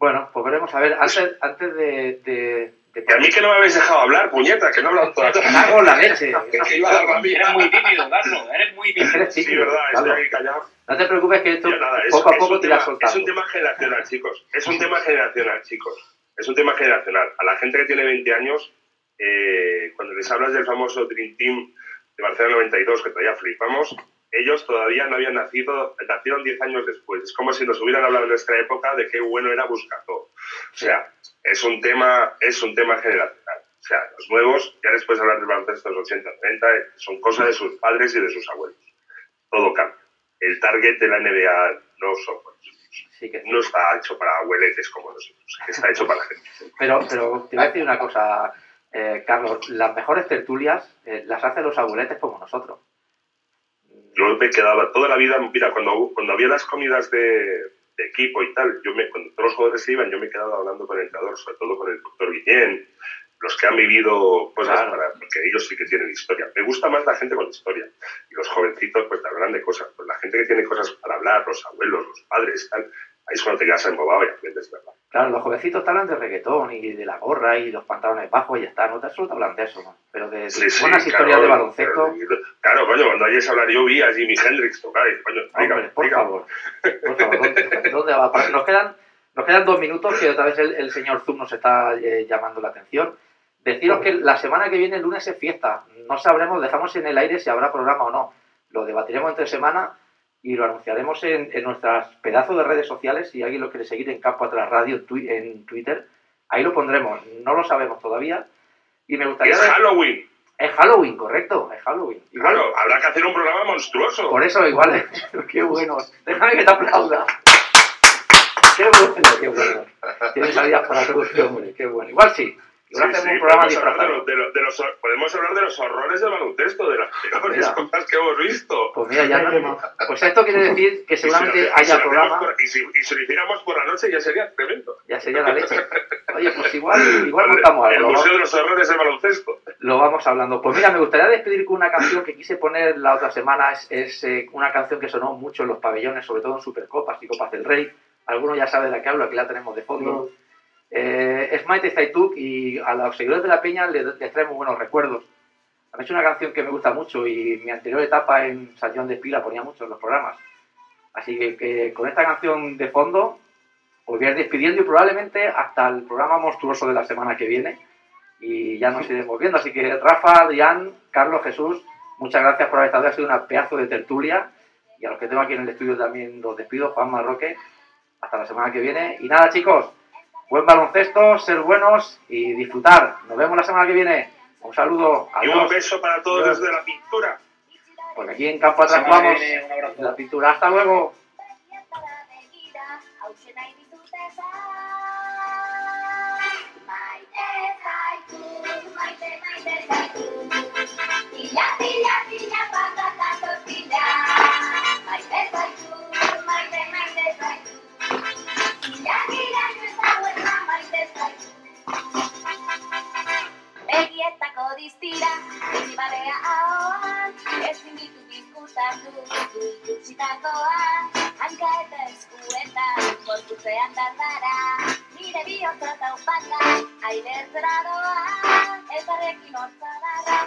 bueno, pues veremos. A ver, antes, antes de... de, de Y a mí que no me habéis dejado hablar, puñeta, que no he hablado toda la la leche. Que a eres muy tímido Carlos eres muy tímido Eres Sí, verdad, estoy ahí callado. No te preocupes que esto Ya nada, es, poco a poco te irás tema, es soltando. un tema generacional, chicos. Es un tema generacional, chicos. Es un tema generacional. A la gente que tiene 20 años, eh, cuando les hablas del famoso Dream Team de Barcelona 92, que todavía flipamos, ellos todavía no habían nacido, nacieron 10 años después. Es como si nos hubieran hablado en nuestra época de qué bueno era Buscató. O sea, es un tema, es un tema generacional. O sea, los nuevos, ya les puedes hablar del baloncesto de los 80, 90, eh, son cosas de sus padres y de sus abuelos. Todo cambia. El target de la NBA no somos. Sí que sí. No está hecho para abueletes como nosotros, está hecho para gente. Pero, pero te voy a decir una cosa, eh, Carlos. Las mejores tertulias eh, las hacen los abueletes como nosotros. Yo me quedaba toda la vida, mira, cuando, cuando había las comidas de, de equipo y tal, yo me, cuando todos los jugadores se iban, yo me he quedado hablando con el entrenador, sobre todo con el doctor Guillén, los que han vivido cosas Claro. para, porque ellos sí que tienen historia. Me gusta más la gente con historia. Y los jovencitos, pues te hablan de cosas. Pues la gente que tiene cosas para hablar, los abuelos, los padres, tal, ahí es cuando te quedas embobado y aprendes, ¿verdad? Claro, los jovencitos te hablan de reggaetón y de la gorra y los pantalones bajos y ya está, no te solo te hablan de eso, ¿no? Pero de, de Sí, sí, buenas claro, historias de baloncesto, pero- Claro, coño, cuando oyes hablar, yo vi a Jimi Hendrix tocar y, coño, hombre, por explícame. favor, por favor, ¿dónde, dónde va? Para- Nos quedan, nos quedan dos minutos que otra vez el, el señor Zoom nos está eh, llamando la atención. Deciros que la semana que viene, el lunes, es fiesta. No sabremos, dejamos en el aire si habrá programa o no. Lo debatiremos entre semana y lo anunciaremos en, en nuestras pedazos de redes sociales. Si alguien lo quiere seguir en Campo Atrás Radio en twi- en Twitter, ahí lo pondremos. No lo sabemos todavía. Y me gustaría Es ver- Halloween. Es Halloween, correcto, es Halloween. Igual, Claro, habrá que hacer un programa monstruoso. por eso igual, qué bueno. Déjame que te aplauda. Qué bueno, qué bueno. Tienes salidas para todo este hombre, qué bueno. Igual sí, Sí, hacemos sí, un programa podemos hablar de disfrazado. los- de los- de los- podemos hablar de los horrores del baloncesto, de las peores Mira. cosas que hemos visto. Pues mira, ya no, pues esto quiere decir que Y si lo- seguramente si haya hacemos programa, por- y, si, y si lo hiciéramos por la noche ya sería tremendo. ya sería la leche. Oye, pues igual, igual montamos El algo. lo Museo vamos- de los Horrores del Baloncesto. Lo vamos hablando. Pues mira, me gustaría despedir con una canción que quise poner la otra semana. Es, es, eh, una canción que sonó mucho en los pabellones, sobre todo en Supercopas y Copas del Rey. Algunos ya saben de la que hablo, aquí la tenemos de fondo. Eh, es Maite Zaituk y a los seguidores de la Peña les, les trae muy buenos recuerdos. Han hecho una canción que me gusta mucho y mi anterior etapa en San John de Espila ponía mucho en los programas. Así que, que con esta canción de fondo os voy a ir despidiendo y probablemente hasta el programa monstruoso de la semana que viene. Y ya nos iremos viendo. Así que Rafa, Adrián, Carlos, Jesús, muchas gracias por haber estado. Ha sido una pedazo de tertulia. Y a los que tengo aquí en el estudio también los despido. Juan Marroque, hasta la semana que viene. Y nada, chicos, buen baloncesto, ser buenos y disfrutar. Nos vemos la semana que viene. Un saludo. Y un beso para todos Adiós. desde la pintura. Porque aquí en Campo Atrás vamos. viene, un abrazo. La pintura. Hasta luego. Begietako diztira, Zibarea ahoan, ezin ditut izkutatu, ikusitakoa, hanka eta eskuetan, gorputzean dardara, nire bihotza taupaka, aire zera doa, elkarrekin hortzadarra,